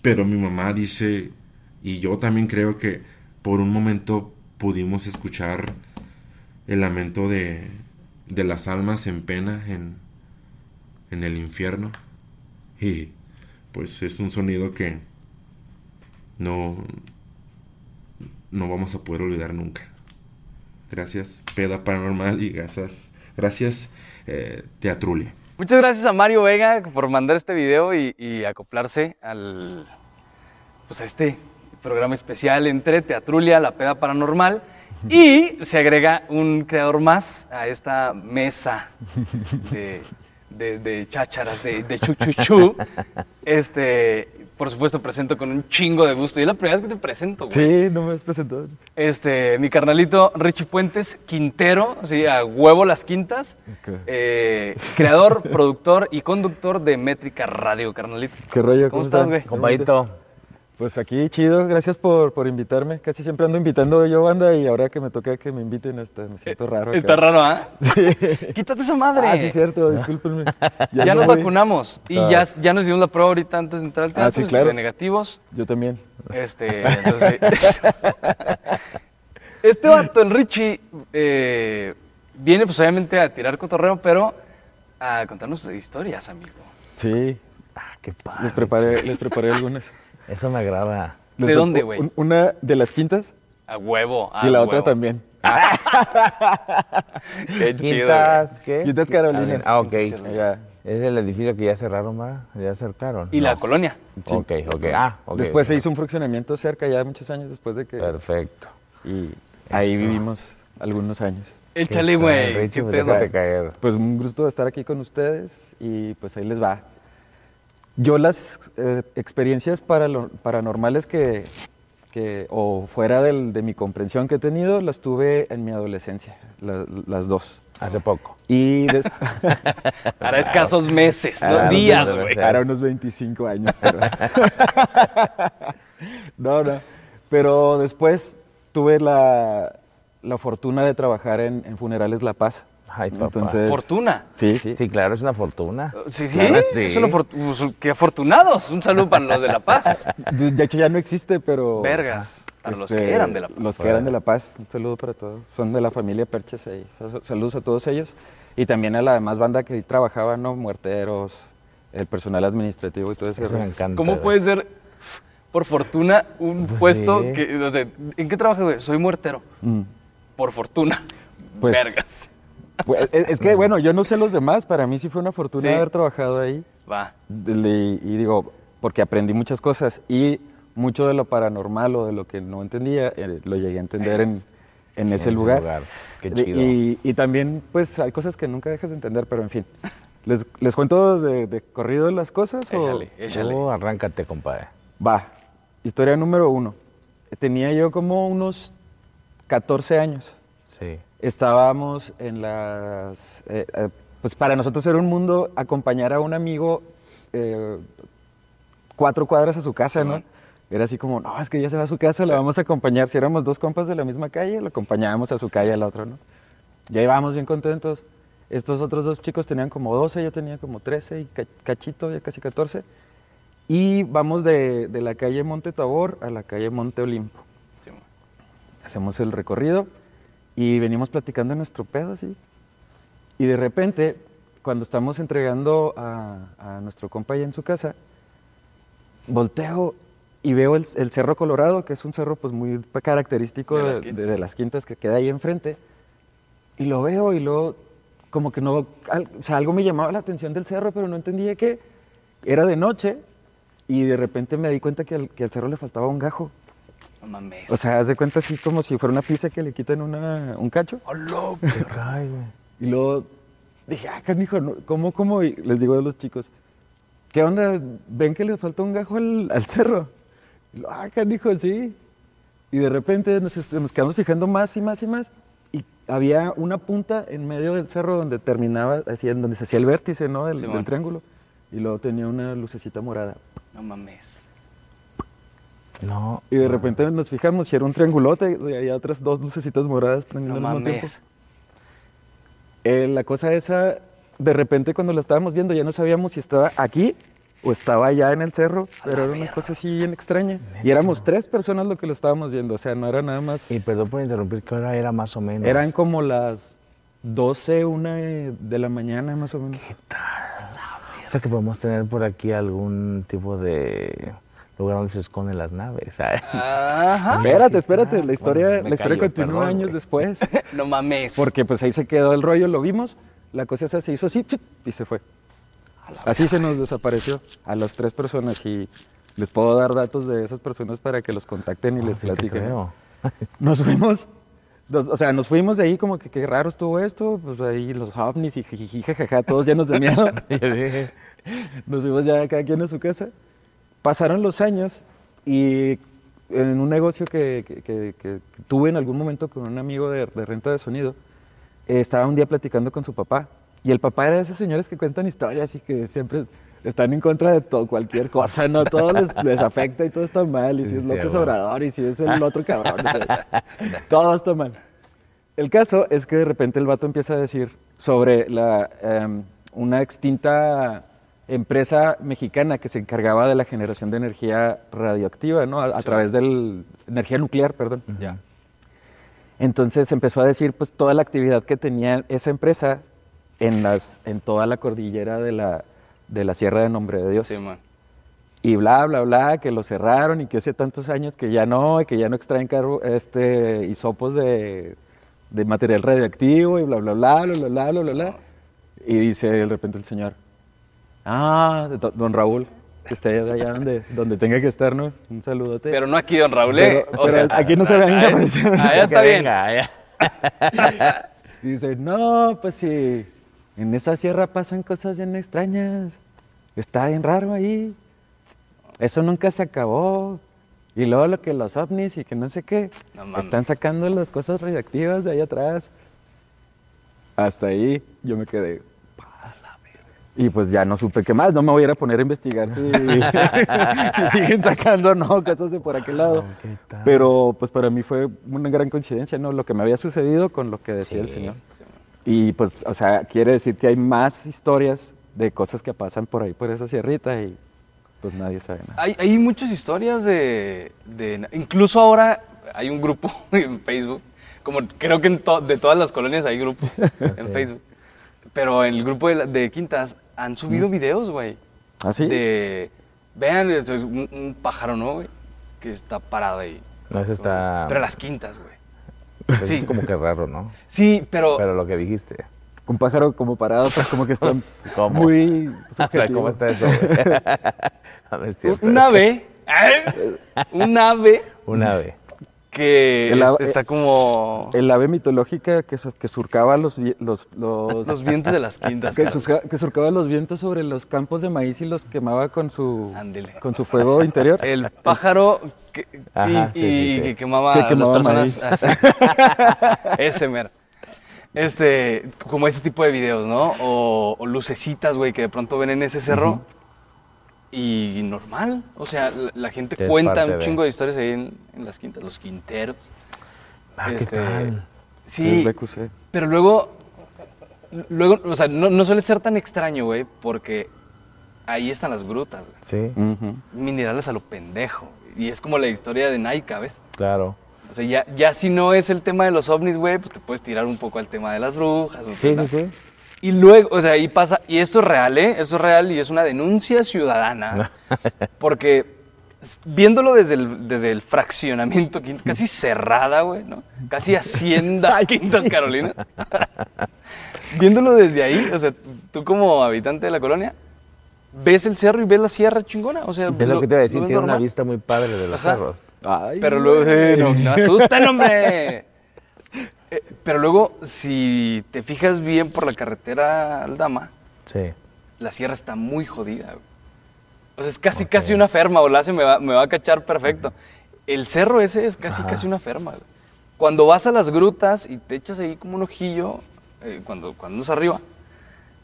G: pero mi mamá dice, y yo también creo que por un momento pudimos escuchar el lamento de, de las almas en pena en, en el infierno. Y pues es un sonido que no, no vamos a poder olvidar nunca. Gracias, Peda Paranormal, y gracias, gracias, eh, Teatrulia.
A: Muchas gracias a Mario Vega por mandar este video y, acoplarse al, pues a este programa especial entre Teatrulia, La Peda Paranormal. Y se agrega un creador más a esta mesa de, de, de chácharas, de, de chuchuchu. Este, por supuesto, presento con un chingo de gusto. Y es la primera vez que te presento, güey.
H: Sí, no me has presentado.
A: Este, mi carnalito Richie Puentes, Quintero, sí, a huevo las quintas.
H: Ok.
A: Eh, creador, productor y conductor de Métrica Radio, carnalito.
H: ¿Qué rollo?
A: ¿Cómo estás,
H: están?
A: güey?
I: Compadito,
H: Pues aquí chido, gracias por, por invitarme. Casi siempre ando invitando yo banda y ahora que me toca que me inviten hasta me siento raro. acá.
A: Está raro, ¿ah? Quítate esa madre.
H: Ah, sí, es cierto, discúlpenme.
A: Ya,
H: no
A: nos
H: voy.
A: vacunamos y
H: Ah.
A: ya, ya nos dimos la prueba ahorita antes de entrar al teatro.
H: Ah, sí,
A: de
H: claro.
A: negativos.
H: Yo también.
A: Este, entonces, este vato, el Richie, eh, viene pues obviamente a tirar cotorreo, pero a contarnos historias, amigo.
H: Sí,
I: ah, qué padre.
H: les preparé, les preparé algunas.
I: Eso me agrada.
A: ¿De dónde, güey?
H: un- Una de las quintas
A: A huevo. a
H: y la
A: huevo.
H: otra también.
A: Qué chido.
B: Quintas, ¿qué?
H: Quintas Carolinas.
B: Ah, ok. Es el edificio que ya cerraron, ¿va? Ya cercaron.
A: Y la colonia.
B: Ok, ok. Ah, ok.
H: Después se hizo un fraccionamiento cerca, ya muchos años después de que...
B: Perfecto.
H: Y ahí
B: Eso.
H: vivimos algunos años.
A: Échale,
B: ¿Qué tal,
A: güey.
B: Pues.
H: Pues un gusto estar aquí con ustedes y pues ahí les va. Yo las eh, experiencias paranormales que, que- o fuera del- de mi comprensión que he tenido, las tuve en mi adolescencia, la- las dos.
B: Hace poco.
H: Y des-
A: Para escasos meses, no días, güey.
H: para unos 25 años. Pero... no, no. Pero después tuve la, la fortuna de trabajar en, en Funerales La Paz.
B: Ay, papá.
H: Entonces,
A: Fortuna.
H: sí, sí.
B: Sí, claro, es una fortuna.
A: Sí, sí.
B: Claro, sí.
A: Eso lo for- pues, qué afortunados. Un saludo para los de La Paz.
H: De de hecho ya no existe, pero...
A: Vergas. Para los
H: este,
A: que eran de La Paz.
H: Los que eran de La Paz. Un saludo para todos. Son de la familia Perches ahí. Saludos a todos ellos. Y también a la demás banda que ahí trabajaba, ¿no? Muerteros, el personal administrativo y todo eso.
B: Eso me encanta.
A: ¿Cómo puede ser, por fortuna, un
B: Pues
A: puesto
B: sí.
A: que, o sea, ¿en qué trabajas, güey? Soy muertero.
H: Mm.
A: Por fortuna.
H: Pues,
A: Vergas.
H: Pues, es, es que, bueno, yo no sé los demás. Para mí sí fue una fortuna
A: Sí.
H: haber trabajado ahí.
A: Va.
H: Y digo, porque aprendí muchas cosas y mucho de lo paranormal o de lo que no entendía, eh, lo llegué a entender en, en ese
B: ese
H: lugar.
B: lugar. Qué chido.
H: Y, y también, pues, hay cosas que nunca dejas de entender, pero en fin. ¿Les, les cuento de, de corrido las cosas? o-
A: Échale, échale.
B: Tú arráncate, compadre.
H: Va. Historia número uno. Tenía yo como unos 14 años.
B: Sí.
H: Estábamos en las... eh, eh, pues para nosotros era un mundo acompañar a un amigo eh, cuatro cuadras a su casa, ¿no? Era así como, no, es que ya se va a su casa, la vamos a acompañar. Si éramos dos compas de la misma calle, lo acompañábamos a su calle al otro, ¿no? Ya íbamos bien contentos. Estos otros dos chicos tenían como 12, yo tenía como 13 y ca- cachito, ya casi 14. Y vamos de, de la calle Monte Tabor a la calle Monte Olimpo. Hacemos el recorrido y venimos platicando en nuestro pedo así. Y de repente, cuando estamos entregando a, a nuestro compa allá en su casa, volteo y veo el, el Cerro Colorado, que es un cerro pues muy característico
A: De las
H: de-
A: Quintas.
H: de las quintas que queda ahí enfrente. Y lo veo y luego como que no, al- o sea, algo me llamaba la atención del cerro, pero no entendía qué. Era de noche y de repente me di cuenta que al, que al cerro le faltaba un gajo.
A: No mames.
H: O sea, haz de cuenta así como si fuera una pizza que le quitan una, un cacho.
A: ¡Oh, loco!
B: Qué cae, güey.
H: Y luego dije, ah, canijo, ¿cómo, cómo? Y les digo a los chicos, ¿qué onda? ¿Ven que le falta un gajo al, al cerro? Y lo, ah, canijo, sí. Y de repente nos, quedamos fijando más y más y más. Y había una punta en medio del cerro donde terminaba, así, en donde se hacía el vértice, ¿no? Del triángulo. Y luego tenía una lucecita morada.
A: No mames.
B: No.
H: Y de repente nos fijamos y era un triangulote y había otras dos lucecitas moradas prendiendo
A: No
H: al mismo tiempo.
A: mames.
H: Eh, la cosa esa, de repente cuando la estábamos viendo ya no sabíamos si estaba aquí o estaba allá en el cerro, pero era una cosa así bien extraña. Y éramos tres personas lo que lo estábamos viendo, o sea, no era nada más...
B: Y perdón por interrumpir, ¿qué hora era más o menos?
H: Eran como las 12, una de la mañana más o menos.
B: O sea que podemos tener por aquí algún tipo de lugar donde se esconden las naves.
A: Ajá.
H: Espérate, espérate, la historia,
B: Bueno,
H: la historia
B: callo,
H: continúa
B: perdón,
H: años
B: güey.
H: después.
A: No mames.
H: Porque pues ahí se quedó el rollo, lo vimos, la cosa esa se hizo así y se fue. Así se nos desapareció a las tres personas y les puedo dar datos de esas personas para que los contacten y les
B: Así te
H: platiquen. Nos fuimos, nos- o sea, nos fuimos de ahí como que qué raro estuvo esto, pues ahí los ovnis y jijiji, jajaja, todos llenos de miedo. Nos fuimos ya cada quien a su casa. Pasaron los años y en un negocio que, que- que- que tuve en algún momento con un amigo de, de renta de sonido, eh, estaba un día platicando con su papá. Y el papá era de esos señores que cuentan historias y que siempre están en contra de todo, cualquier cosa, ¿no? Todo les, les afecta y todo está mal. Y si
B: Sí,
H: es
B: sí,
H: López
B: bueno.
H: Obrador y si es el otro cabrón. todo está mal. El caso es que de repente el vato empieza a decir sobre la, em, una extinta empresa mexicana que se encargaba de la generación de energía radioactiva, ¿no? A, través de energía nuclear, perdón.
A: Ya.
H: Entonces empezó a decir, pues, toda la actividad que tenía esa empresa en, las, en toda la cordillera de la, de la Sierra de Nombre de Dios.
A: Sí, man.
H: Y bla, bla, bla, que lo cerraron y que hace tantos años que ya no, y que ya no extraen este, hisopos de, de material radioactivo y bla, bla, bla, bla, bla, bla, bla, bla. No. Y dice de repente el señor, Ah, don Raúl, que esté allá donde, donde tenga que estar, ¿no? Un saludote.
A: Pero no aquí, don Raúl. ¿eh?
H: Pero- pero aquí no se ve
A: allá,
H: aparecer.
A: allá está bien.
B: venga, allá.
H: Dice, no, pues sí, en esa sierra pasan cosas bien extrañas. Está bien raro ahí. Eso nunca se acabó. Y luego lo que los ovnis y que no sé qué,
A: No
H: están sacando las cosas radioactivas de ahí atrás. Hasta ahí yo me quedé. Y pues ya no supe qué más, no me voy a ir a poner a investigar si, si siguen sacando o no cosas de por aquel lado.
B: ¿Qué tal?
H: Pero pues para mí fue una gran coincidencia, ¿no? Lo que me había sucedido con lo que decía el
B: Sí.
H: señor. Y pues, o sea, quiere decir que hay más historias de cosas que pasan por ahí, por esa sierrita y pues nadie sabe nada.
A: Hay, hay muchas historias de, de- Incluso ahora hay un grupo en Facebook, como creo que en to- de todas las colonias hay grupos en Facebook. Pero en el grupo de, de Quintas han subido videos, güey.
H: ¿Ah, sí?
A: De. Vean, es un, un pájaro, ¿no, güey? Que está parado ahí.
B: No, eso está.
A: Pero las quintas, güey.
B: eso
A: sí.
B: Es como que raro, ¿no?
A: Sí, pero.
B: Pero lo que dijiste.
H: Un pájaro como parado, pues como que está
B: ¿Cómo?
H: muy subjetivo.
B: ¿Cómo está eso? güey? No, es cierto.
A: un ave. ¿eh? Un ave
B: Un ave.
A: que
H: El
A: es-
H: ave-
A: está como.
H: El ave mitológica que, que surcaba los, los, los,
A: Los vientos de las quintas,
H: que,
A: Carlos.
H: surca- que surcaba los vientos sobre los campos de maíz y los quemaba con su,
A: Ándele.
H: con su fuego interior.
A: El pájaro que, y-
B: Ajá,
A: y,
B: sí, sí, sí.
A: que quemaba,
H: Que quemaba
A: las personas. así. Ese mero. Este, como ese tipo de videos, ¿no? O, o lucecitas, güey, que de pronto ven en ese cerro. Y normal. O sea, la, la gente
B: es
A: cuenta un
B: de-
A: chingo de historias ahí en, en las quintas, los quinteros.
B: Ah, ¿qué
A: Este,
B: tal?
A: Sí, pero luego, luego, o sea, no, no suele ser tan extraño, güey, porque ahí están las grutas, güey.
B: Sí.
A: Minerales a lo pendejo. Y es como la historia de Naika, ¿ves?
B: claro.
A: O sea, ya, ya si no es el tema de los ovnis, güey, pues te puedes tirar un poco al tema de las brujas. o
B: Sí,
A: tal.
B: sí, sí.
A: Y luego, o sea, ahí pasa, y esto es real, ¿eh? Esto es real y es una denuncia ciudadana, porque viéndolo desde el, desde el fraccionamiento, casi cerrada, güey, ¿no? Casi haciendas Quintas Carolinas. viéndolo desde ahí, o sea, tú como habitante de la colonia, ves el cerro y ves la sierra chingona, o sea...
B: Es lo que te iba a decir, tiene una vista muy padre de los
A: Ajá.
B: cerros.
H: Ay,
A: Pero luego, eh, no, no asusten, hombre. Eh, pero luego, si te fijas bien por la carretera Aldama,
B: Sí.
A: la sierra está muy jodida. güey. O sea, es casi, casi una ferma. Olace me va, me va a cachar perfecto. El cerro ese es casi, casi una ferma. güey. Cuando vas a las grutas y te echas ahí como un ojillo, eh, cuando, cuando andas arriba,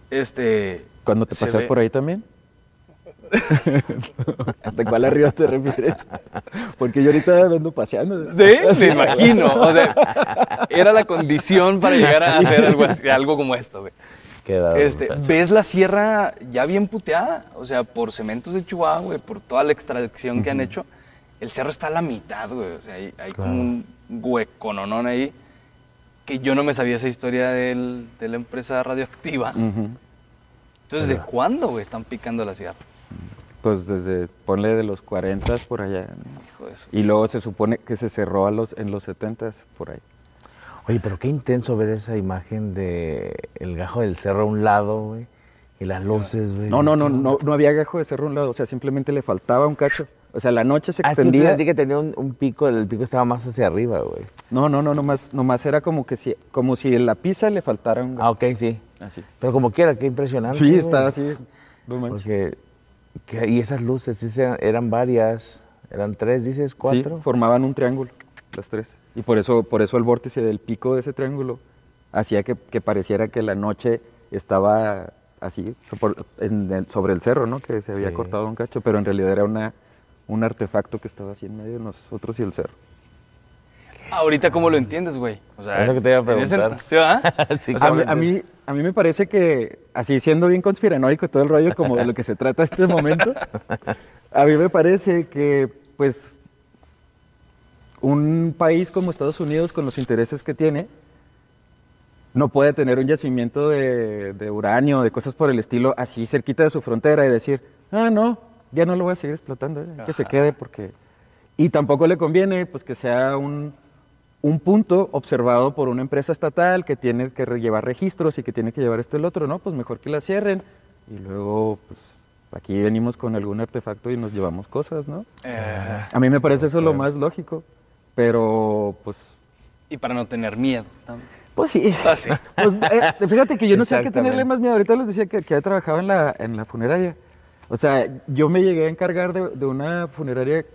A: este...
H: ¿Cuándo te pasas por ahí también? ¿De cuál arriba te refieres? Porque yo ahorita ando paseando.
A: Sí, me imagino. O sea, era la condición para llegar a hacer algo, como esto, güey.
B: Queda,
A: Este, ves la sierra ya bien puteada, o sea, por cementos de Chihuahua, güey, por toda la extracción que han hecho. El cerro está a la mitad, güey, o sea, hay, hay como un huecononón ahí que yo no me sabía esa historia del- de la empresa radioactiva. Entonces, ¿de cuándo, güey, están picando la sierra?
H: Pues desde, ponle de los 40 por allá.
A: Hijo de eso.
H: Y luego se supone que se cerró a los, en los 70 por ahí.
B: Oye, pero qué intenso ver esa imagen de el gajo del cerro a un lado, güey. Y las luces, güey.
H: No, no, no, no, no había gajo de cerro a un lado, o sea, simplemente le faltaba un cacho. O sea, la noche se
B: Ah, que
H: extendía.
B: entendí que tenía un, un pico, el pico estaba más hacia arriba, güey.
H: No, no, no, nomás, nomás era como que si, como si en la pizza le faltara un
B: Ah,
H: gajo.
B: ok, sí.
H: Así.
B: Pero como quiera, qué impresionante.
H: Sí,
B: güey.
H: estaba así. No manches.
B: Porque, y esas luces, sí, eran varias, eran tres, dices,
H: Sí,
B: cuatro.
H: formaban un triángulo, las tres. Y por eso, por eso el vórtice del pico de ese triángulo hacía que, que pareciera que la noche estaba así, sobre el cerro, ¿no? Que se había
B: Sí.
H: cortado un cacho, pero en realidad era una, un artefacto que estaba así en medio de nosotros y el cerro.
A: Ahorita, ¿cómo lo entiendes, güey? O sea,
B: Es lo que te iba a preguntar.
A: ¿Sí, verdad?
B: Sí,
A: O sea,
H: a, mí, a, mí, a mí me parece que, así siendo bien conspiranoico todo el rollo, como de lo que se trata este momento, a mí me parece que, pues, un país como Estados Unidos, con los intereses que tiene, no puede tener un yacimiento de, de uranio, de cosas por el estilo, así cerquita de su frontera y decir, ah, no, ya no lo voy a seguir explotando, eh, que se quede porque... Y tampoco le conviene, pues, que sea un, un punto observado por una empresa estatal que tiene que llevar registros y que tiene que llevar esto y el otro, ¿no? Pues mejor que la cierren, y luego, pues, aquí venimos con algún artefacto y nos llevamos cosas, ¿no?
A: Eh,
H: A mí me parece eso lo más lógico, pero, pues,
A: y para no tener miedo. también.
H: pues sí.
A: Ah, sí.
H: Pues, eh, fíjate que yo no sé a qué tenerle más miedo. Ahorita les decía que, que había trabajado en la, en la funeraria. O sea, yo me llegué a encargar de, de una funeraria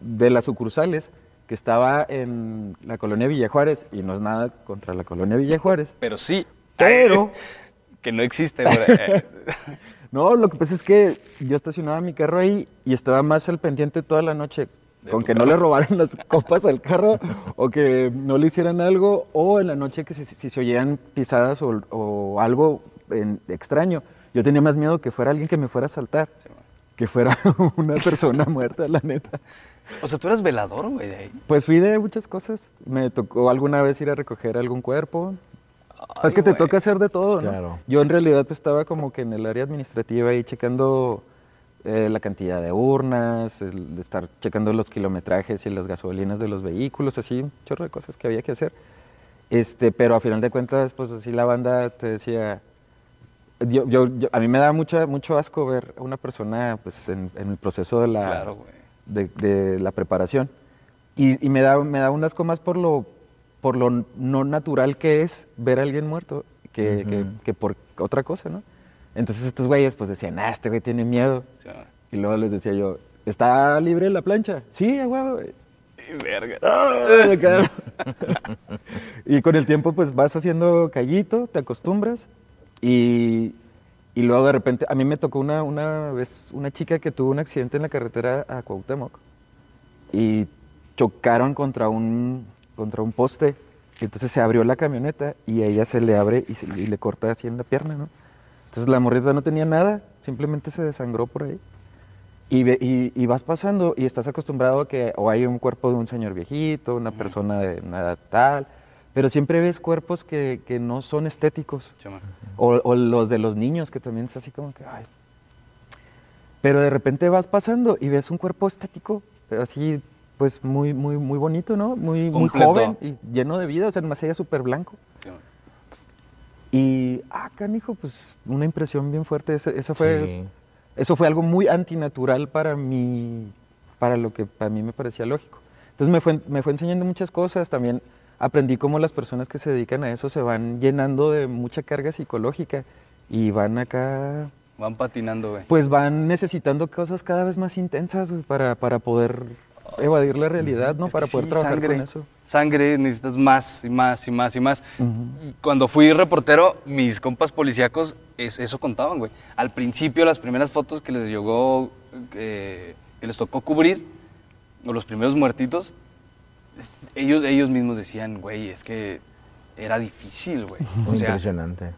H: de las sucursales que estaba en la colonia Villa Juárez, y no es nada contra la colonia Villa Juárez.
A: Pero sí.
H: Pero-
A: que no existe,
H: No, lo que pasa es que yo estacionaba mi carro ahí y estaba más al pendiente toda la noche con que no le robaran las copas al carro o que no le hicieran algo o en la noche que si, si se oían pisadas o, o algo en- extraño. Yo tenía más miedo que fuera alguien que me fuera a saltar,
A: Sí,
H: que fuera una persona muerta, la neta.
A: O sea, tú eras velador, güey, de ahí.
H: Pues fui de muchas cosas. Me tocó alguna vez ir a recoger algún cuerpo.
A: Ay,
H: es que te toca hacer de todo, ¿no?
B: Claro.
H: Yo en realidad pues, estaba como que en el área administrativa ahí checando eh, la cantidad de urnas, el estar checando los kilometrajes y las gasolinas de los vehículos, así, un chorro de cosas que había que hacer. Este, pero a final de cuentas, pues así la banda te decía, yo, yo, yo- a mí me da mucha, mucho asco ver a una persona pues en, en el proceso de la,
A: Claro, güey.
H: De, de la preparación. Y, y me, da, me da un asco más por lo, por lo no natural que es ver a alguien muerto que, que- por otra cosa, ¿no? Entonces estos güeyes pues decían, ah, este güey tiene miedo.
A: Sí.
H: Y luego les decía yo, ¿está libre la plancha? Sí, güey.
A: Y verga.
H: Me quedaron. y con el tiempo pues vas haciendo callito, te acostumbras y, y luego de repente, a mí me tocó una, una vez una chica que tuvo un accidente en la carretera a Cuauhtémoc y chocaron contra un, contra un poste y entonces se abrió la camioneta y a ella se le abre y, se- y le corta así en la pierna, ¿no? Entonces la morrita no tenía nada, simplemente se desangró por ahí. Y, ve- y- y vas pasando y estás acostumbrado a que o hay un cuerpo de un señor viejito, una persona de una edad tal, pero siempre ves cuerpos que, que no son estéticos. O, o los de los niños, que también es así como que, ay. Pero de repente vas pasando y ves un cuerpo estético, así, pues muy, muy, muy bonito, ¿no? Muy, muy joven y lleno de vida, o sea, más allá súper blanco.
A: Sí.
H: Y, ah, canijo, pues una impresión bien fuerte. Esa, esa fue,
B: Sí.
H: Eso fue algo muy antinatural para mí, para lo que para mí me parecía lógico. Entonces me fue, me fue enseñando muchas cosas, también aprendí cómo las personas que se dedican a eso se van llenando de mucha carga psicológica y van acá,
A: Van patinando, güey.
H: pues van necesitando cosas cada vez más intensas güey, para, para poder evadir la realidad, ¿no?
A: Es
H: Para poder
A: sí,
H: trabajar
A: sangre.
H: con eso.
A: Sangre, necesitas más y más y más y más.
H: Ujú.
A: Cuando fui reportero, mis compas policíacos es, eso contaban, güey. Al principio, las primeras fotos que les llegó, eh, que les tocó cubrir, o los primeros muertitos, ellos, ellos mismos decían, güey, es que era difícil, güey. O sea,
B: impresionante.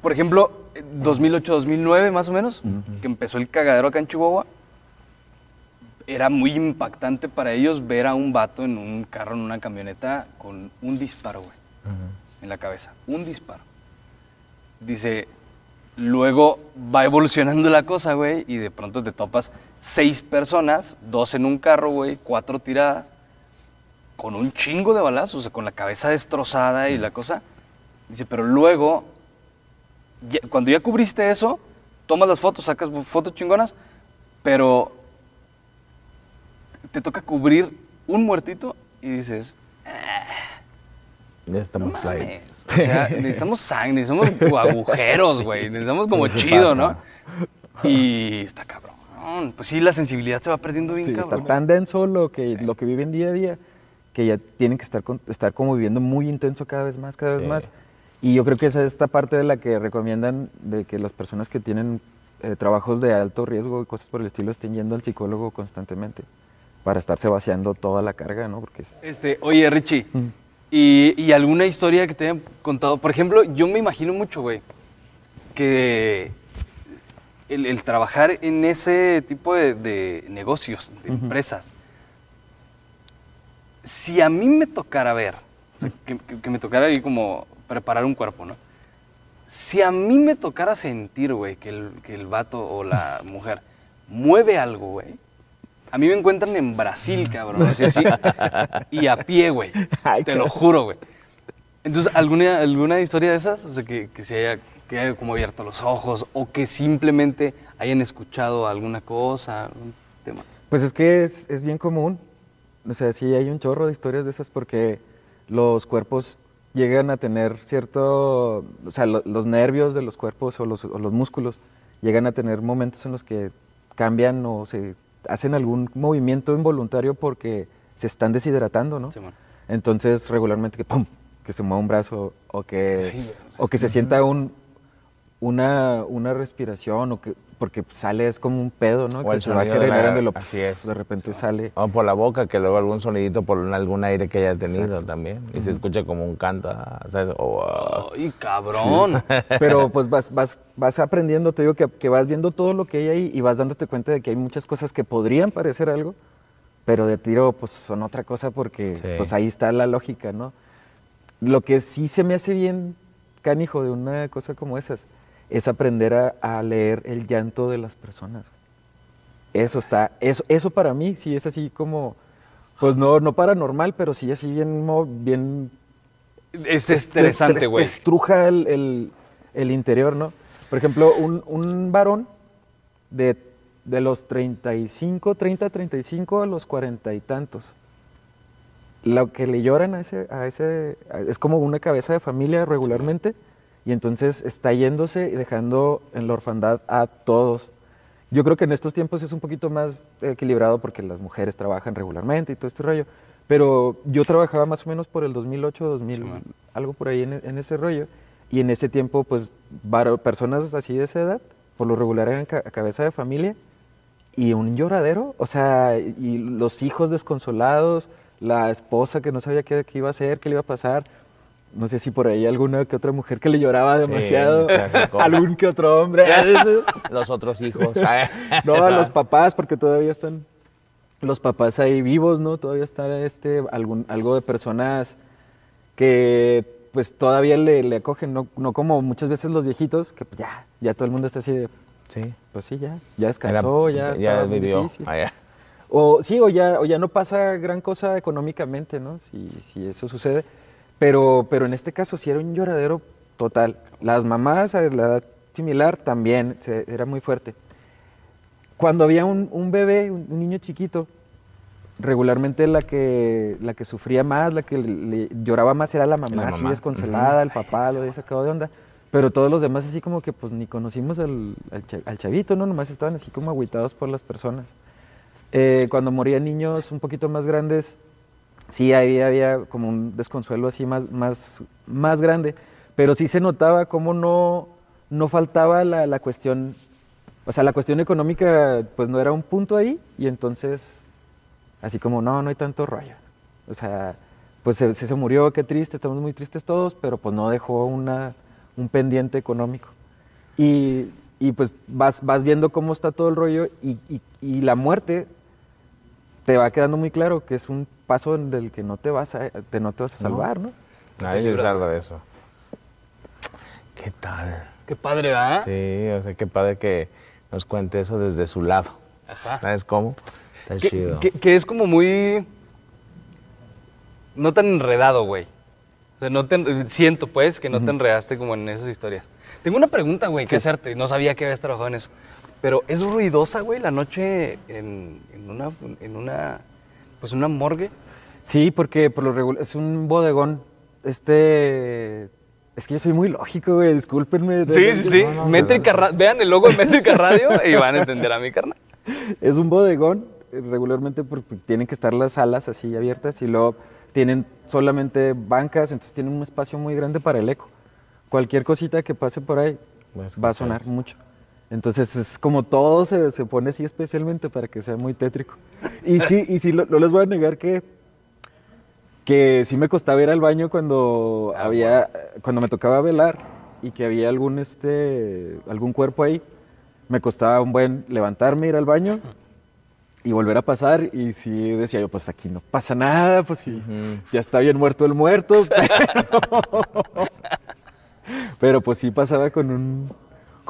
A: por ejemplo, 2008-2009 más o menos, que empezó el cagadero acá en Chihuahua, era muy impactante para ellos ver a un vato en un carro, en una camioneta, con un disparo, güey, en la cabeza. Un disparo. Dice, luego va evolucionando la cosa, güey, y de pronto te topas seis personas, dos en un carro, güey, cuatro tiradas, con un chingo de balazos, o sea, con la cabeza destrozada y la cosa. Dice, pero luego, ya- cuando ya cubriste eso, tomas las fotos, sacas fotos chingonas, pero te toca cubrir un muertito y dices,
B: Ya
A: no
B: estamos live.
A: mames, o sea, necesitamos sangre, necesitamos agujeros, güey, necesitamos como
B: Sí
A: chido,
B: pasa.
A: ¿no? Y está cabrón. Pues sí, la sensibilidad se va perdiendo bien
H: Sí, está
A: cabrón.
H: tan denso lo que,
A: Sí.
H: lo que viven día a día que ya tienen que estar, con- estar como viviendo muy intenso cada vez más, cada vez más. Y yo creo que esa es esta parte de la que recomiendan de que las personas que tienen eh, trabajos de alto riesgo y cosas por el estilo estén yendo al psicólogo constantemente para estarse vaciando toda la carga, ¿no? Porque es...
A: Este, oye, Richie,
H: Mm.
A: ¿y, y alguna historia que te hayan contado? Por ejemplo, yo me imagino mucho, güey, que el, el trabajar en ese tipo de, de negocios, de empresas, si a mí me tocara ver, o sea, que, que- me tocara ahí como preparar un cuerpo, ¿no? Si a mí me tocara sentir, güey, que el, que el vato o la mujer mueve algo, güey, a mí me encuentran en Brasil, cabrón, o sea, sí, y a pie, güey, te lo juro, güey. Entonces, ¿alguna, ¿alguna historia de esas? O sea, que, que se haya que hayan como abierto los ojos o que simplemente hayan escuchado alguna cosa, algún tema.
H: Pues es que es, es bien común. O sea, sí hay un chorro de historias de esas porque los cuerpos llegan a tener cierto, o sea, lo- los nervios de los cuerpos o los, o los músculos llegan a tener momentos en los que cambian o se hacen algún movimiento involuntario porque se están deshidratando, ¿no?
A: Simón.
H: Entonces, regularmente que pum, que se mueva un brazo o que, o que se sienta un, una, una respiración o que porque sale es como un pedo, ¿no?
B: O
H: que
B: el
H: se va
B: la-
H: generando lo
B: así es.
H: de repente sale.
B: O por la boca, que luego algún sonidito por algún aire que haya tenido también. Y se escucha como un canto. ah, ¿sabes? O, ah,
A: ¡Ay, cabrón!
H: Pero pues vas, vas, vas aprendiendo, te digo que, que vas viendo todo lo que hay ahí y vas dándote cuenta de que hay muchas cosas que podrían parecer algo, pero de tiro pues son otra cosa porque
B: Sí.
H: pues ahí está la lógica, ¿no? Lo que sí se me hace bien canijo de una cosa como esas es aprender a, a leer el llanto de las personas. Eso está, eso, eso para mí sí es así como, pues no, no paranormal, pero sí así bien, bien
A: Es
H: te-
A: estresante,
H: te-
A: güey.
H: Te estruja el, el- el interior, ¿no? Por ejemplo, un, un varón de, de los 35, 30, 35 a los 40 y tantos. Lo que le lloran a ese, a ese, es como una cabeza de familia regularmente, y entonces está yéndose y dejando en la orfandad a todos. Yo creo que en estos tiempos es un poquito más equilibrado porque las mujeres trabajan regularmente y todo este rollo. Pero yo trabajaba más o menos por el 2008, 2000,
A: Sí, man.
H: algo por ahí en, en ese rollo. Y en ese tiempo, pues, personas así de esa edad, por lo regular eran ca- cabeza de familia y un lloradero. O sea, y los hijos desconsolados, la esposa que no sabía qué, qué iba a hacer, qué le iba a pasar. No sé si por ahí alguna que otra mujer que le lloraba demasiado. algún que otro hombre.
B: los otros hijos. ah,
H: No, a los papás, porque todavía están los papás ahí vivos, ¿no? Todavía está este, algún, algo de personas que pues todavía le, le acogen, no, no como muchas veces los viejitos, que pues ya, ya todo el mundo está así de,
B: Sí.
H: pues sí, ya, ya descansó, ya,
B: ya vivió.
H: difícil.
B: Ah.
H: O sí, o ya, o ya no pasa gran cosa económicamente, ¿no? Si, si eso sucede. Pero, pero en este caso sí era un lloradero total. Las mamás a la edad similar también se- era muy fuerte. Cuando había un, un bebé, un, un niño chiquito, regularmente la que, la que sufría más, la que le, le lloraba más era la mamá,
B: La
H: así
B: mamá.
H: desconsolada, el papá lo había sacado de onda. Pero todos los demás así como que pues ni conocimos al, al chavito, ¿no? Nomás estaban así como agüitados por las personas. Eh, cuando morían niños un poquito más grandes, sí ahí había como un desconsuelo así más, más, más grande, pero sí se notaba como no, no faltaba la, la cuestión, o sea, la cuestión económica pues no era un punto ahí y entonces así como no, no hay tanto rollo. O sea, pues se, se murió, qué triste, estamos muy tristes todos, pero pues no dejó una, un pendiente económico. Y, y pues vas, vas viendo cómo está todo el rollo y, y, y la muerte te va quedando muy claro que es un paso en del que no te vas a, te, no te vas a salvar, ¿no?
B: Nadie se salva de eso. ¿Qué tal?
A: Qué padre, ¿verdad?
B: Sí, o sea, qué padre que nos cuente eso desde su lado.
A: Ajá.
B: ¿Sabes cómo? Está
A: Que,
B: chido.
A: que- que es como muy. No tan enredado, güey. O sea, no te en- siento, pues, que no te enredaste como en esas historias. Tengo una pregunta, güey, que hacerte. No sabía que habías trabajado en eso. Pero es ruidosa, güey, la noche en, en una. En una pues una morgue.
H: Sí, porque por lo regular es un bodegón. Este. Es que yo soy muy lógico, güey, discúlpenme.
A: Sí, sí, sí.
B: no, no,
A: Métrica Ra- Vean el logo de Métrica Radio y van a entender a mi carnal.
H: Es un bodegón, eh, regularmente porque tienen que estar las salas así abiertas y luego tienen solamente bancas, entonces tienen un espacio muy grande para el eco. Cualquier cosita que pase por ahí
B: Va a
H: sonar mucho. Entonces es como todo se, se pone así especialmente para que sea muy tétrico. Y sí, y sí, lo- no les voy a negar que, que sí me costaba ir al baño cuando había, cuando me tocaba velar y que había algún este, algún cuerpo ahí. Me costaba un buen levantarme, ir al baño y volver a pasar. Y sí decía yo, pues aquí no pasa nada, pues sí, ya está bien muerto el muerto. Pero, pero pues sí pasaba con un,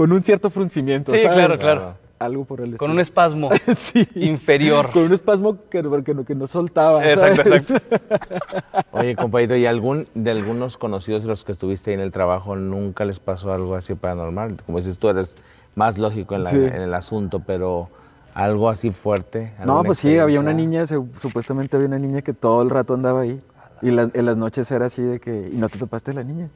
H: con un cierto fruncimiento.
A: Sí,
H: ¿sabes?
A: claro, claro.
H: algo por el
A: Con un espasmo
H: Sí.
A: inferior.
H: Con un espasmo que, que no, que no soltaba.
A: Exacto,
H: ¿sabes?
A: exacto.
B: Oye, compañero, ¿y algún de algunos conocidos de los que estuviste ahí en el trabajo nunca les pasó algo así paranormal? Como dices, tú eres más lógico en, la-
H: Sí.
B: en el asunto, pero algo así fuerte.
H: No, pues sí, había una niña, se- supuestamente había una niña que todo el rato andaba ahí. Y la- en las noches era así de que, y no te topaste la niña.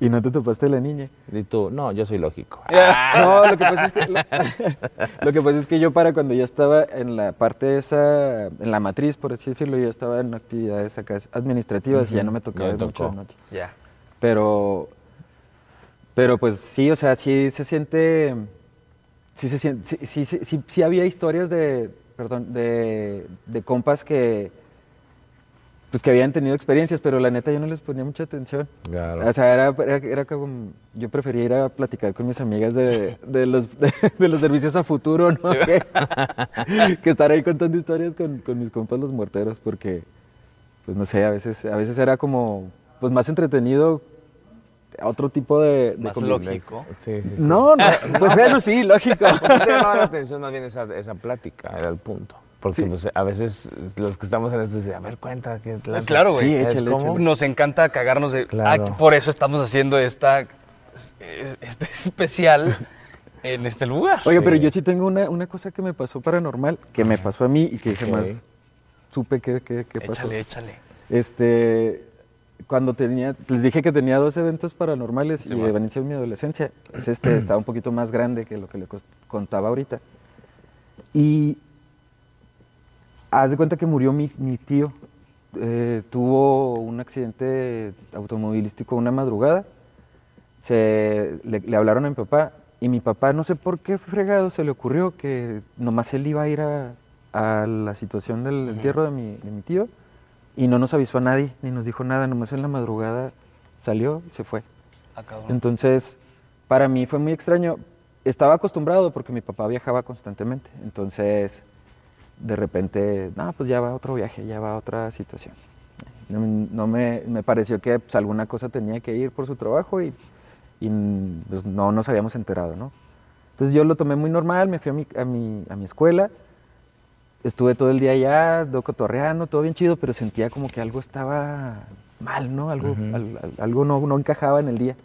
H: Y no te topaste la niña.
B: Y tú, no, yo soy lógico.
H: No, lo que pasa es que lo, lo que pasa es que yo para cuando ya estaba en la parte esa, en la matriz, por así decirlo, yo estaba en actividades acá administrativas y ya no me tocaba mucho de noche.
A: Ya.
H: Pero, pero pues sí, o sea, sí se siente, sí se siente, sí, sí, sí, sí- sí había historias de, perdón, de, de compas que, pues que habían tenido experiencias, pero la neta yo no les ponía mucha atención.
B: Claro.
H: O sea, era, era, era como, yo prefería ir a platicar con mis amigas de, de los, de, los servicios a futuro, ¿no? que, que estar ahí contando historias con, con mis compas los muerteros, porque, pues no sé, a veces, a veces era como, pues más entretenido, otro tipo de... de
A: Más lógico.
B: Sí, sí, sí.
H: No, no, pues bueno, sí, lógico.
B: ¿Por qué te llamaba la atención más bien esa, esa plática? Era el punto. Porque
H: Sí.
B: pues, a veces los que estamos en esto dicen, a ver, cuenta. ¿qué lanza?"
A: Claro, güey.
H: Sí,
B: ¿Sabes
H: échale, échale.
A: Nos encanta cagarnos de.
B: Claro.
A: Ah, por eso estamos haciendo esta este especial en este lugar.
B: Sí.
H: pero yo sí tengo una, una cosa que me pasó paranormal, que me pasó a mí y que jamás
B: Ok.
H: supe qué, qué, qué pasó.
A: échale, échale.
H: Este, cuando tenía, les dije que tenía dos eventos paranormales y
A: bueno.
H: de inicio en mi adolescencia. Es este, estaba un poquito más grande que lo que le contaba ahorita. Y haz de cuenta que murió mi, mi tío. Eh, tuvo un accidente automovilístico una madrugada. Se, le, le hablaron a mi papá y mi papá, no sé por qué fregado, se le ocurrió que nomás él iba a ir a, a la situación del entierro de mi, de mi tío y no nos avisó a nadie, ni nos dijo nada, nomás en la madrugada salió y se fue.
A: Ah, cabrón.
H: Entonces, para mí fue muy extraño. Estaba acostumbrado porque mi papá viajaba constantemente. Entonces, de repente, no, pues ya va otro viaje, ya va otra situación. No, no me, me pareció que pues, alguna cosa tenía que ir por su trabajo y, y, pues, no nos habíamos enterado, ¿no? Entonces yo lo tomé muy normal, me fui a mi, a mi, a mi escuela, estuve todo el día allá, do- cotorreando, todo bien chido, pero sentía como que algo estaba mal, ¿no? Algo, al- al- algo no, no encajaba en el día.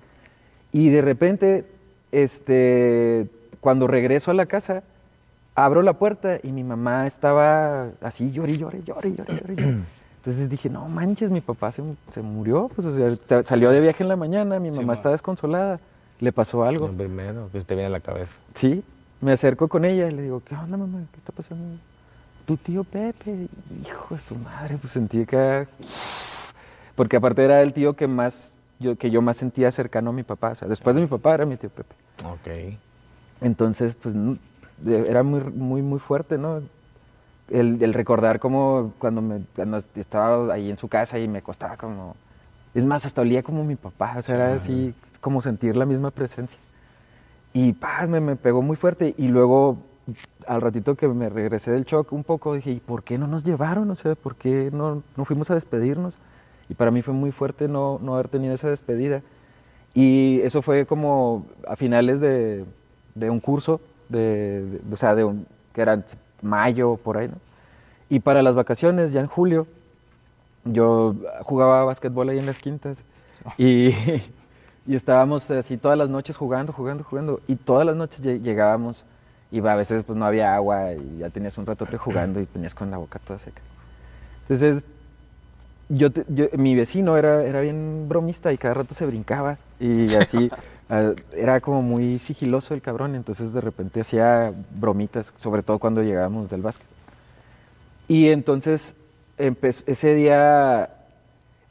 H: Y de repente, este, cuando regreso a la casa, abro la puerta y mi mamá estaba así, llore, llore, llore, llore, llore. llore. Entonces dije, no manches, mi papá se, se murió, pues o sea, sa- salió de viaje en la mañana, mi
A: Sí,
H: mamá
A: ma.
H: está desconsolada, le pasó algo.
B: Lo primero que se te viene a la cabeza.
H: Sí, me acerco con ella y le digo, ¿qué onda, mamá? ¿Qué está pasando? Tu tío Pepe, hijo de su madre, pues sentí que... Porque aparte era el tío que más, yo, que yo más sentía cercano a mi papá. O sea, después de mi papá era mi tío Pepe.
B: Ok.
H: Entonces, pues era muy, muy, muy fuerte, ¿no? El, el recordar como cuando, me, cuando estaba ahí en su casa y me costaba como... Es más, hasta olía como mi papá, o sea, era así como sentir la misma presencia. Y paz, me, me pegó muy fuerte. Y luego, al ratito que me regresé del shock un poco, dije, ¿y por qué no nos llevaron? O sea, ¿por qué no, no fuimos a despedirnos? Y para mí fue muy fuerte no, no haber tenido esa despedida. Y eso fue como a finales de, de un curso, de, de- o sea, de un, que era mayo, por ahí, ¿no? Y para las vacaciones, ya en julio, yo jugaba básquetbol ahí en las quintas. Y, y estábamos así todas las noches jugando, jugando, jugando. Y todas las noches lle- llegábamos y a veces pues no había agua y ya tenías un ratote jugando y tenías con la boca toda seca. Entonces, yo, te- yo- mi vecino era, era bien bromista y cada rato se brincaba y así ah, era como muy sigiloso el cabrón, entonces de repente hacía bromitas, sobre todo cuando llegábamos del básquet. Y entonces ese día,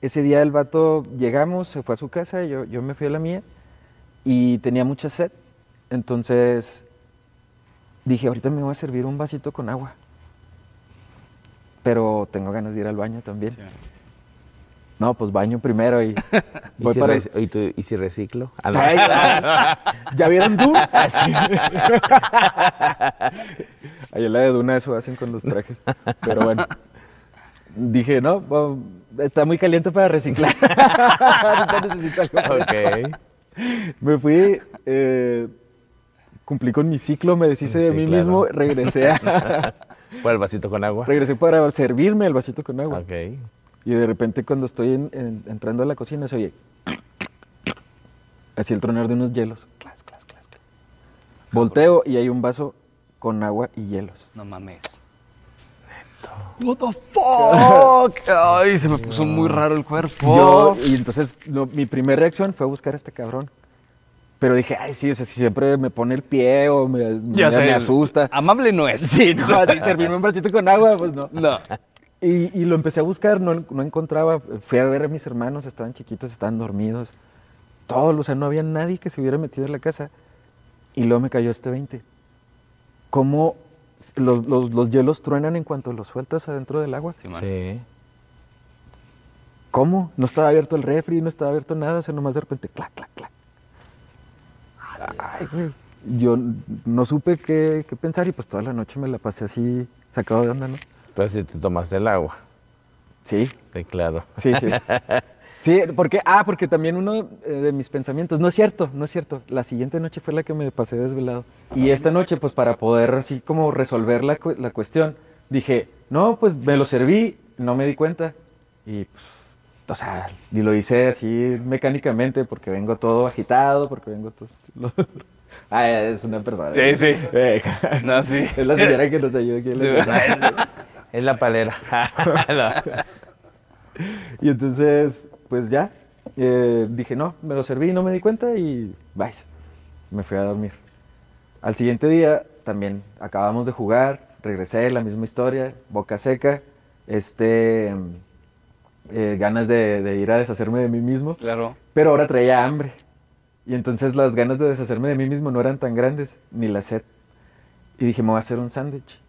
H: ese día el vato llegamos, se fue a su casa, yo, yo me fui a la mía y tenía mucha sed, entonces dije, ahorita me voy a servir un vasito con agua, pero tengo ganas de ir al baño también. No, pues baño primero y
B: ¿Y,
H: voy
B: si
H: para...
B: ¿y tú- y si reciclo? Ah.
H: Ay, ya, ¿Ya vieron tú? Así. Ahí en la de Duna eso hacen con los trajes. Pero bueno. Dije, no, bueno, está muy caliente para reciclar. Necesito algo. Me fui, eh, cumplí con mi ciclo, me deshice de mí
B: claro.
H: mismo, regresé a,
B: ¿Fue el vasito con agua?
H: regresé para servirme el vasito con agua.
B: Ok.
H: Y de repente cuando estoy en- en- entrando a la cocina se oye así el tronar de unos hielos. Clas, clas, clas, clas. Volteo y hay un vaso con agua y hielos.
A: No mames. What the fuck? Ay, se me puso muy raro el cuerpo.
H: Yo, y entonces lo- mi primera reacción fue buscar a este cabrón. Pero dije, ay, sí, o sea, si siempre me pone el pie o me,
A: ya
H: me-
A: sé.
H: me asusta.
A: Amable no es.
H: Sí, no, así servirme un vasito con agua, pues no.
A: No.
H: Y, y lo empecé a buscar, no, no encontraba. Fui a ver a mis hermanos, estaban chiquitos, estaban dormidos. Todos, o sea, no había nadie que se hubiera metido en la casa. Y luego me cayó este 20. ¿Cómo los, los- los hielos truenan en cuanto los sueltas adentro del agua?
A: Sí.
H: ¿Cómo? No estaba abierto el refri, no estaba abierto nada, o sea, nomás de repente, clac, clac, clac. Ay, güey. Yo no supe qué, qué pensar y pues toda la noche me la pasé así, sacado de onda, ¿no?
B: Pero si te tomaste el agua.
H: Sí,
B: Sí, claro.
H: Sí, sí. Sí, porque, ah, porque también uno eh, de mis pensamientos, no es cierto, no es cierto, la siguiente noche fue la que me pasé desvelado. Y esta noche, pues para poder así como resolver la, cu- la cuestión, dije, no, pues me lo serví, no me di cuenta. Y pues, o sea, y lo hice así mecánicamente porque vengo todo agitado, porque vengo todo... lo- ah, es una persona.
A: Sí, sí.
H: Eh,
A: No, sí.
H: Es la señora que nos ayuda aquí en la
A: Sí.
B: Es la palera.
H: Y entonces, pues ya, eh, dije, no, me lo serví, no me di cuenta y vais. Me fui a dormir. Al siguiente día también acabamos de jugar, regresé, la misma historia, boca seca, este, eh, ganas de, de ir a deshacerme de mí mismo,
A: Claro.
H: pero ahora traía hambre. Y entonces las ganas de deshacerme de mí mismo no eran tan grandes, ni la sed. Y dije, me voy a hacer un sándwich.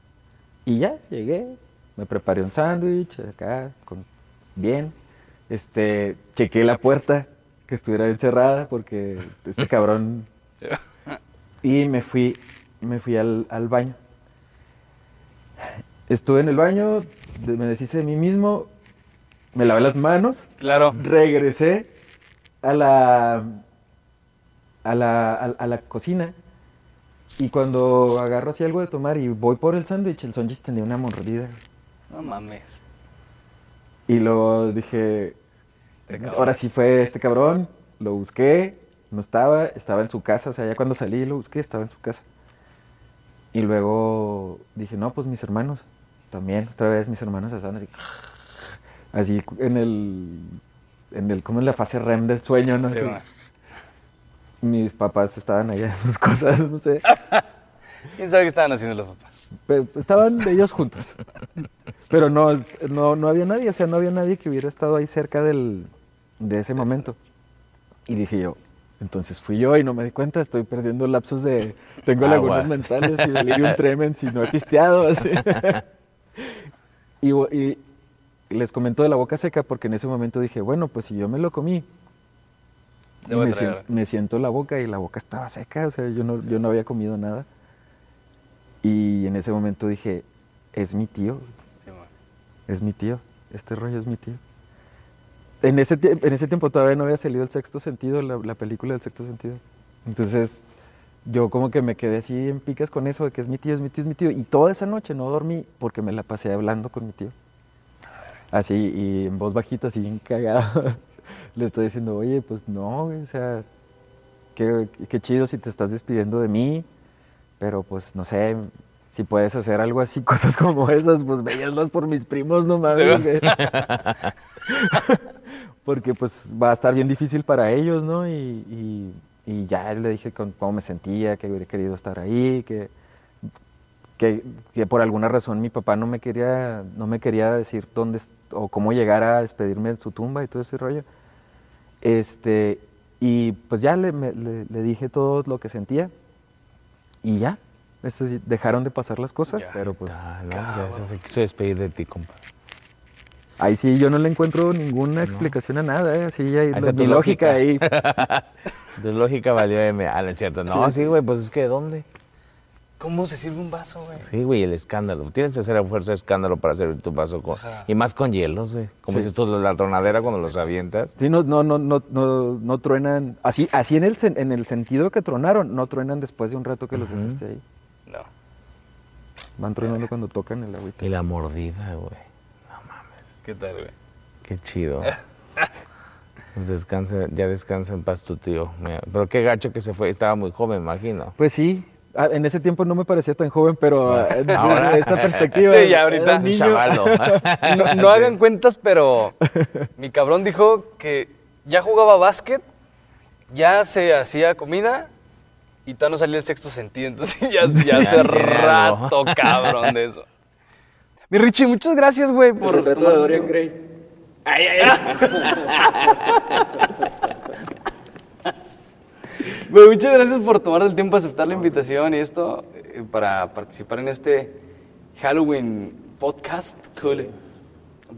H: Y ya, llegué, me preparé un sándwich acá, con, bien. Este, chequé la puerta, que estuviera bien cerrada, porque este cabrón... Y me fui, me fui al, al baño. Estuve en el baño, me deshice de mí mismo, me lavé las manos,
A: Claro.
H: regresé a la, a la, a, a la cocina y cuando agarro así algo de tomar y voy por el sándwich, el sándwich tenía una mordida.
A: No mames.
H: Y luego dije,
A: Este
H: ahora sí fue este cabrón, lo busqué, no estaba, estaba en su casa, o sea, ya cuando salí lo busqué, estaba en su casa. Y luego dije, no, pues mis hermanos, también, otra vez mis hermanos estaban así, así en el, en el, como en la fase REM del sueño, ¿no?
A: Sí.
H: Mis papás estaban allá en sus cosas, no sé.
A: ¿Quién sabe qué estaban haciendo los papás?
H: Pe- estaban ellos juntos. Pero no, no, no había nadie, o sea, no había nadie que hubiera estado ahí cerca del, de ese momento. Y dije yo, entonces fui yo y no me di cuenta, estoy perdiendo lapsos de... Tengo lagunas mentales y delirium tremens y no he pisteado, así. y, y les comento de la boca seca porque en ese momento dije, bueno, pues si yo me lo comí, me, sien- me siento la boca y la boca estaba seca, o sea, yo no, yo no había comido nada. Y en ese momento dije, es mi tío,
A: Sí,
H: es mi tío, este rollo es mi tío. En ese, en ese tiempo todavía no había salido el sexto sentido, la, la película del sexto sentido. Entonces yo como que me quedé así en picas con eso de que es mi tío, es mi tío, es mi tío. Y toda esa noche no dormí porque me la pasé hablando con mi tío. Así, y en voz bajita, así bien cagado. Le estoy diciendo, oye, pues no, o sea, qué, qué chido si te estás despidiendo de mí, pero pues no sé, si puedes hacer algo así, cosas como esas, pues veíaslas por mis primos nomás.
A: Sí.
H: Porque pues va a estar bien difícil para ellos, ¿no? Y, y- y ya le dije con- cómo me sentía, que hubiera querido estar ahí, que, que, que por alguna razón mi papá no me quería, no me quería decir dónde o cómo llegar a despedirme de su tumba y todo ese rollo. Este, y pues ya le, me- le- le dije todo lo que sentía y ya. Eso sí, dejaron de pasar las cosas,
A: Ya.
H: pero pues
B: Ah, no, ya se, quiso despedir de ti, compa.
H: ahí sí yo no le encuentro ninguna explicación a nada, ¿eh? Así hay,
B: está
H: mi
B: tu
H: lógica
B: lógica.
H: ahí.
B: Tu lógica valió M. Ah, no es cierto. No,
H: Sí.
B: sí, güey, pues es que ¿dónde?
A: ¿Cómo se sirve un vaso, güey?
B: Sí, güey, el escándalo. Tienes que hacer a fuerza de escándalo para servir tu vaso. Con, y más con hielos, güey. Como dices tú, la tronadera cuando los avientas.
H: Sí, no, no, no, no, no, no truenan. Así, así en el, en el sentido que tronaron, no truenan después de un rato que los dejaste ahí.
A: No.
H: Van tronando cuando tocan el agüita.
B: Y la mordida, güey.
A: ¿Qué tal, güey?
B: Qué chido. Pues descansa, ya descansa en paz tu tío. Mira, Pero qué gacho que se fue. Estaba muy joven, me imagino.
H: Pues sí, en ese tiempo no me parecía tan joven, pero ah, desde
B: Ahora.
H: esta perspectiva.
A: Sí, ya ahorita.
H: niño.
B: chavalo.
A: No, no hagan cuentas, pero mi cabrón dijo que ya jugaba básquet, ya se hacía comida y todavía no salía el sexto sentido. Entonces ya, ya hace rato, cabrón, de eso. Mi Richie, muchas gracias, güey, por.
H: Retrato de Dorian. Gray.
A: Muchas gracias por tomar el tiempo de aceptar la invitación y esto eh, para participar en este Halloween podcast. Cool.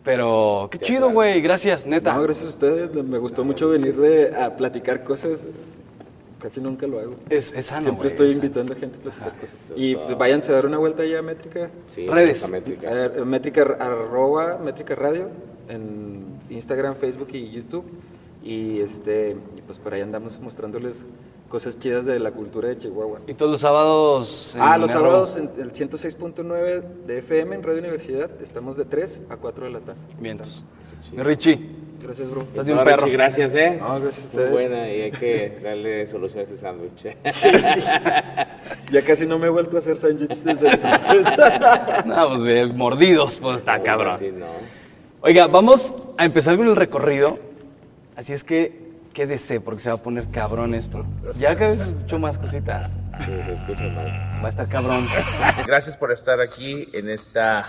A: Pero qué chido, güey. Gracias, neta.
H: No, gracias a ustedes. Me gustó mucho venir de, a platicar cosas. Casi nunca lo hago.
A: Es, es sano,
H: Siempre estoy
A: es sano.
H: invitando a gente a platicar cosas. Y pues, váyanse a dar una vuelta allá a Métrica.
A: Redes.
H: Eh, métrica, arroba Métrica Radio en Instagram, Facebook y YouTube. Y este, pues por ahí andamos mostrándoles cosas chidas de la cultura de Chihuahua.
A: Y todos los sábados. en
H: Ah, los sábados en el 106.9 de FM en Radio Universidad. Estamos de 3 a 4 de la tarde.
A: Vientos. Mi Richie,
H: Gracias, bro.
A: estás de un
B: No,
A: perro.
B: Richie, gracias, ¿eh?
H: No, gracias a
B: Muy
H: ustedes.
B: buena y hay que darle solución a ese sándwich. ¿eh?
H: Ya casi no me he vuelto a hacer sándwiches desde entonces.
A: No, pues eh, mordidos, pues está cabrón.
B: Sí, no.
A: Oiga, vamos a empezar con el recorrido. Así es que quédese porque se va a poner cabrón esto. Ya cada vez escucho más cositas.
B: Sí, se escucha mal.
A: Va a estar cabrón.
B: Gracias por estar aquí en esta,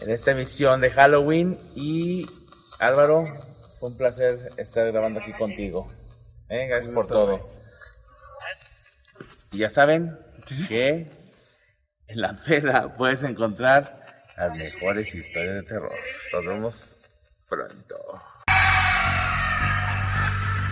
B: en esta emisión de Halloween. Y Álvaro, fue un placer estar grabando aquí contigo. ¿Eh? Gracias por todo. Y ya saben que en la peda puedes encontrar las mejores historias de terror. Nos vemos pronto.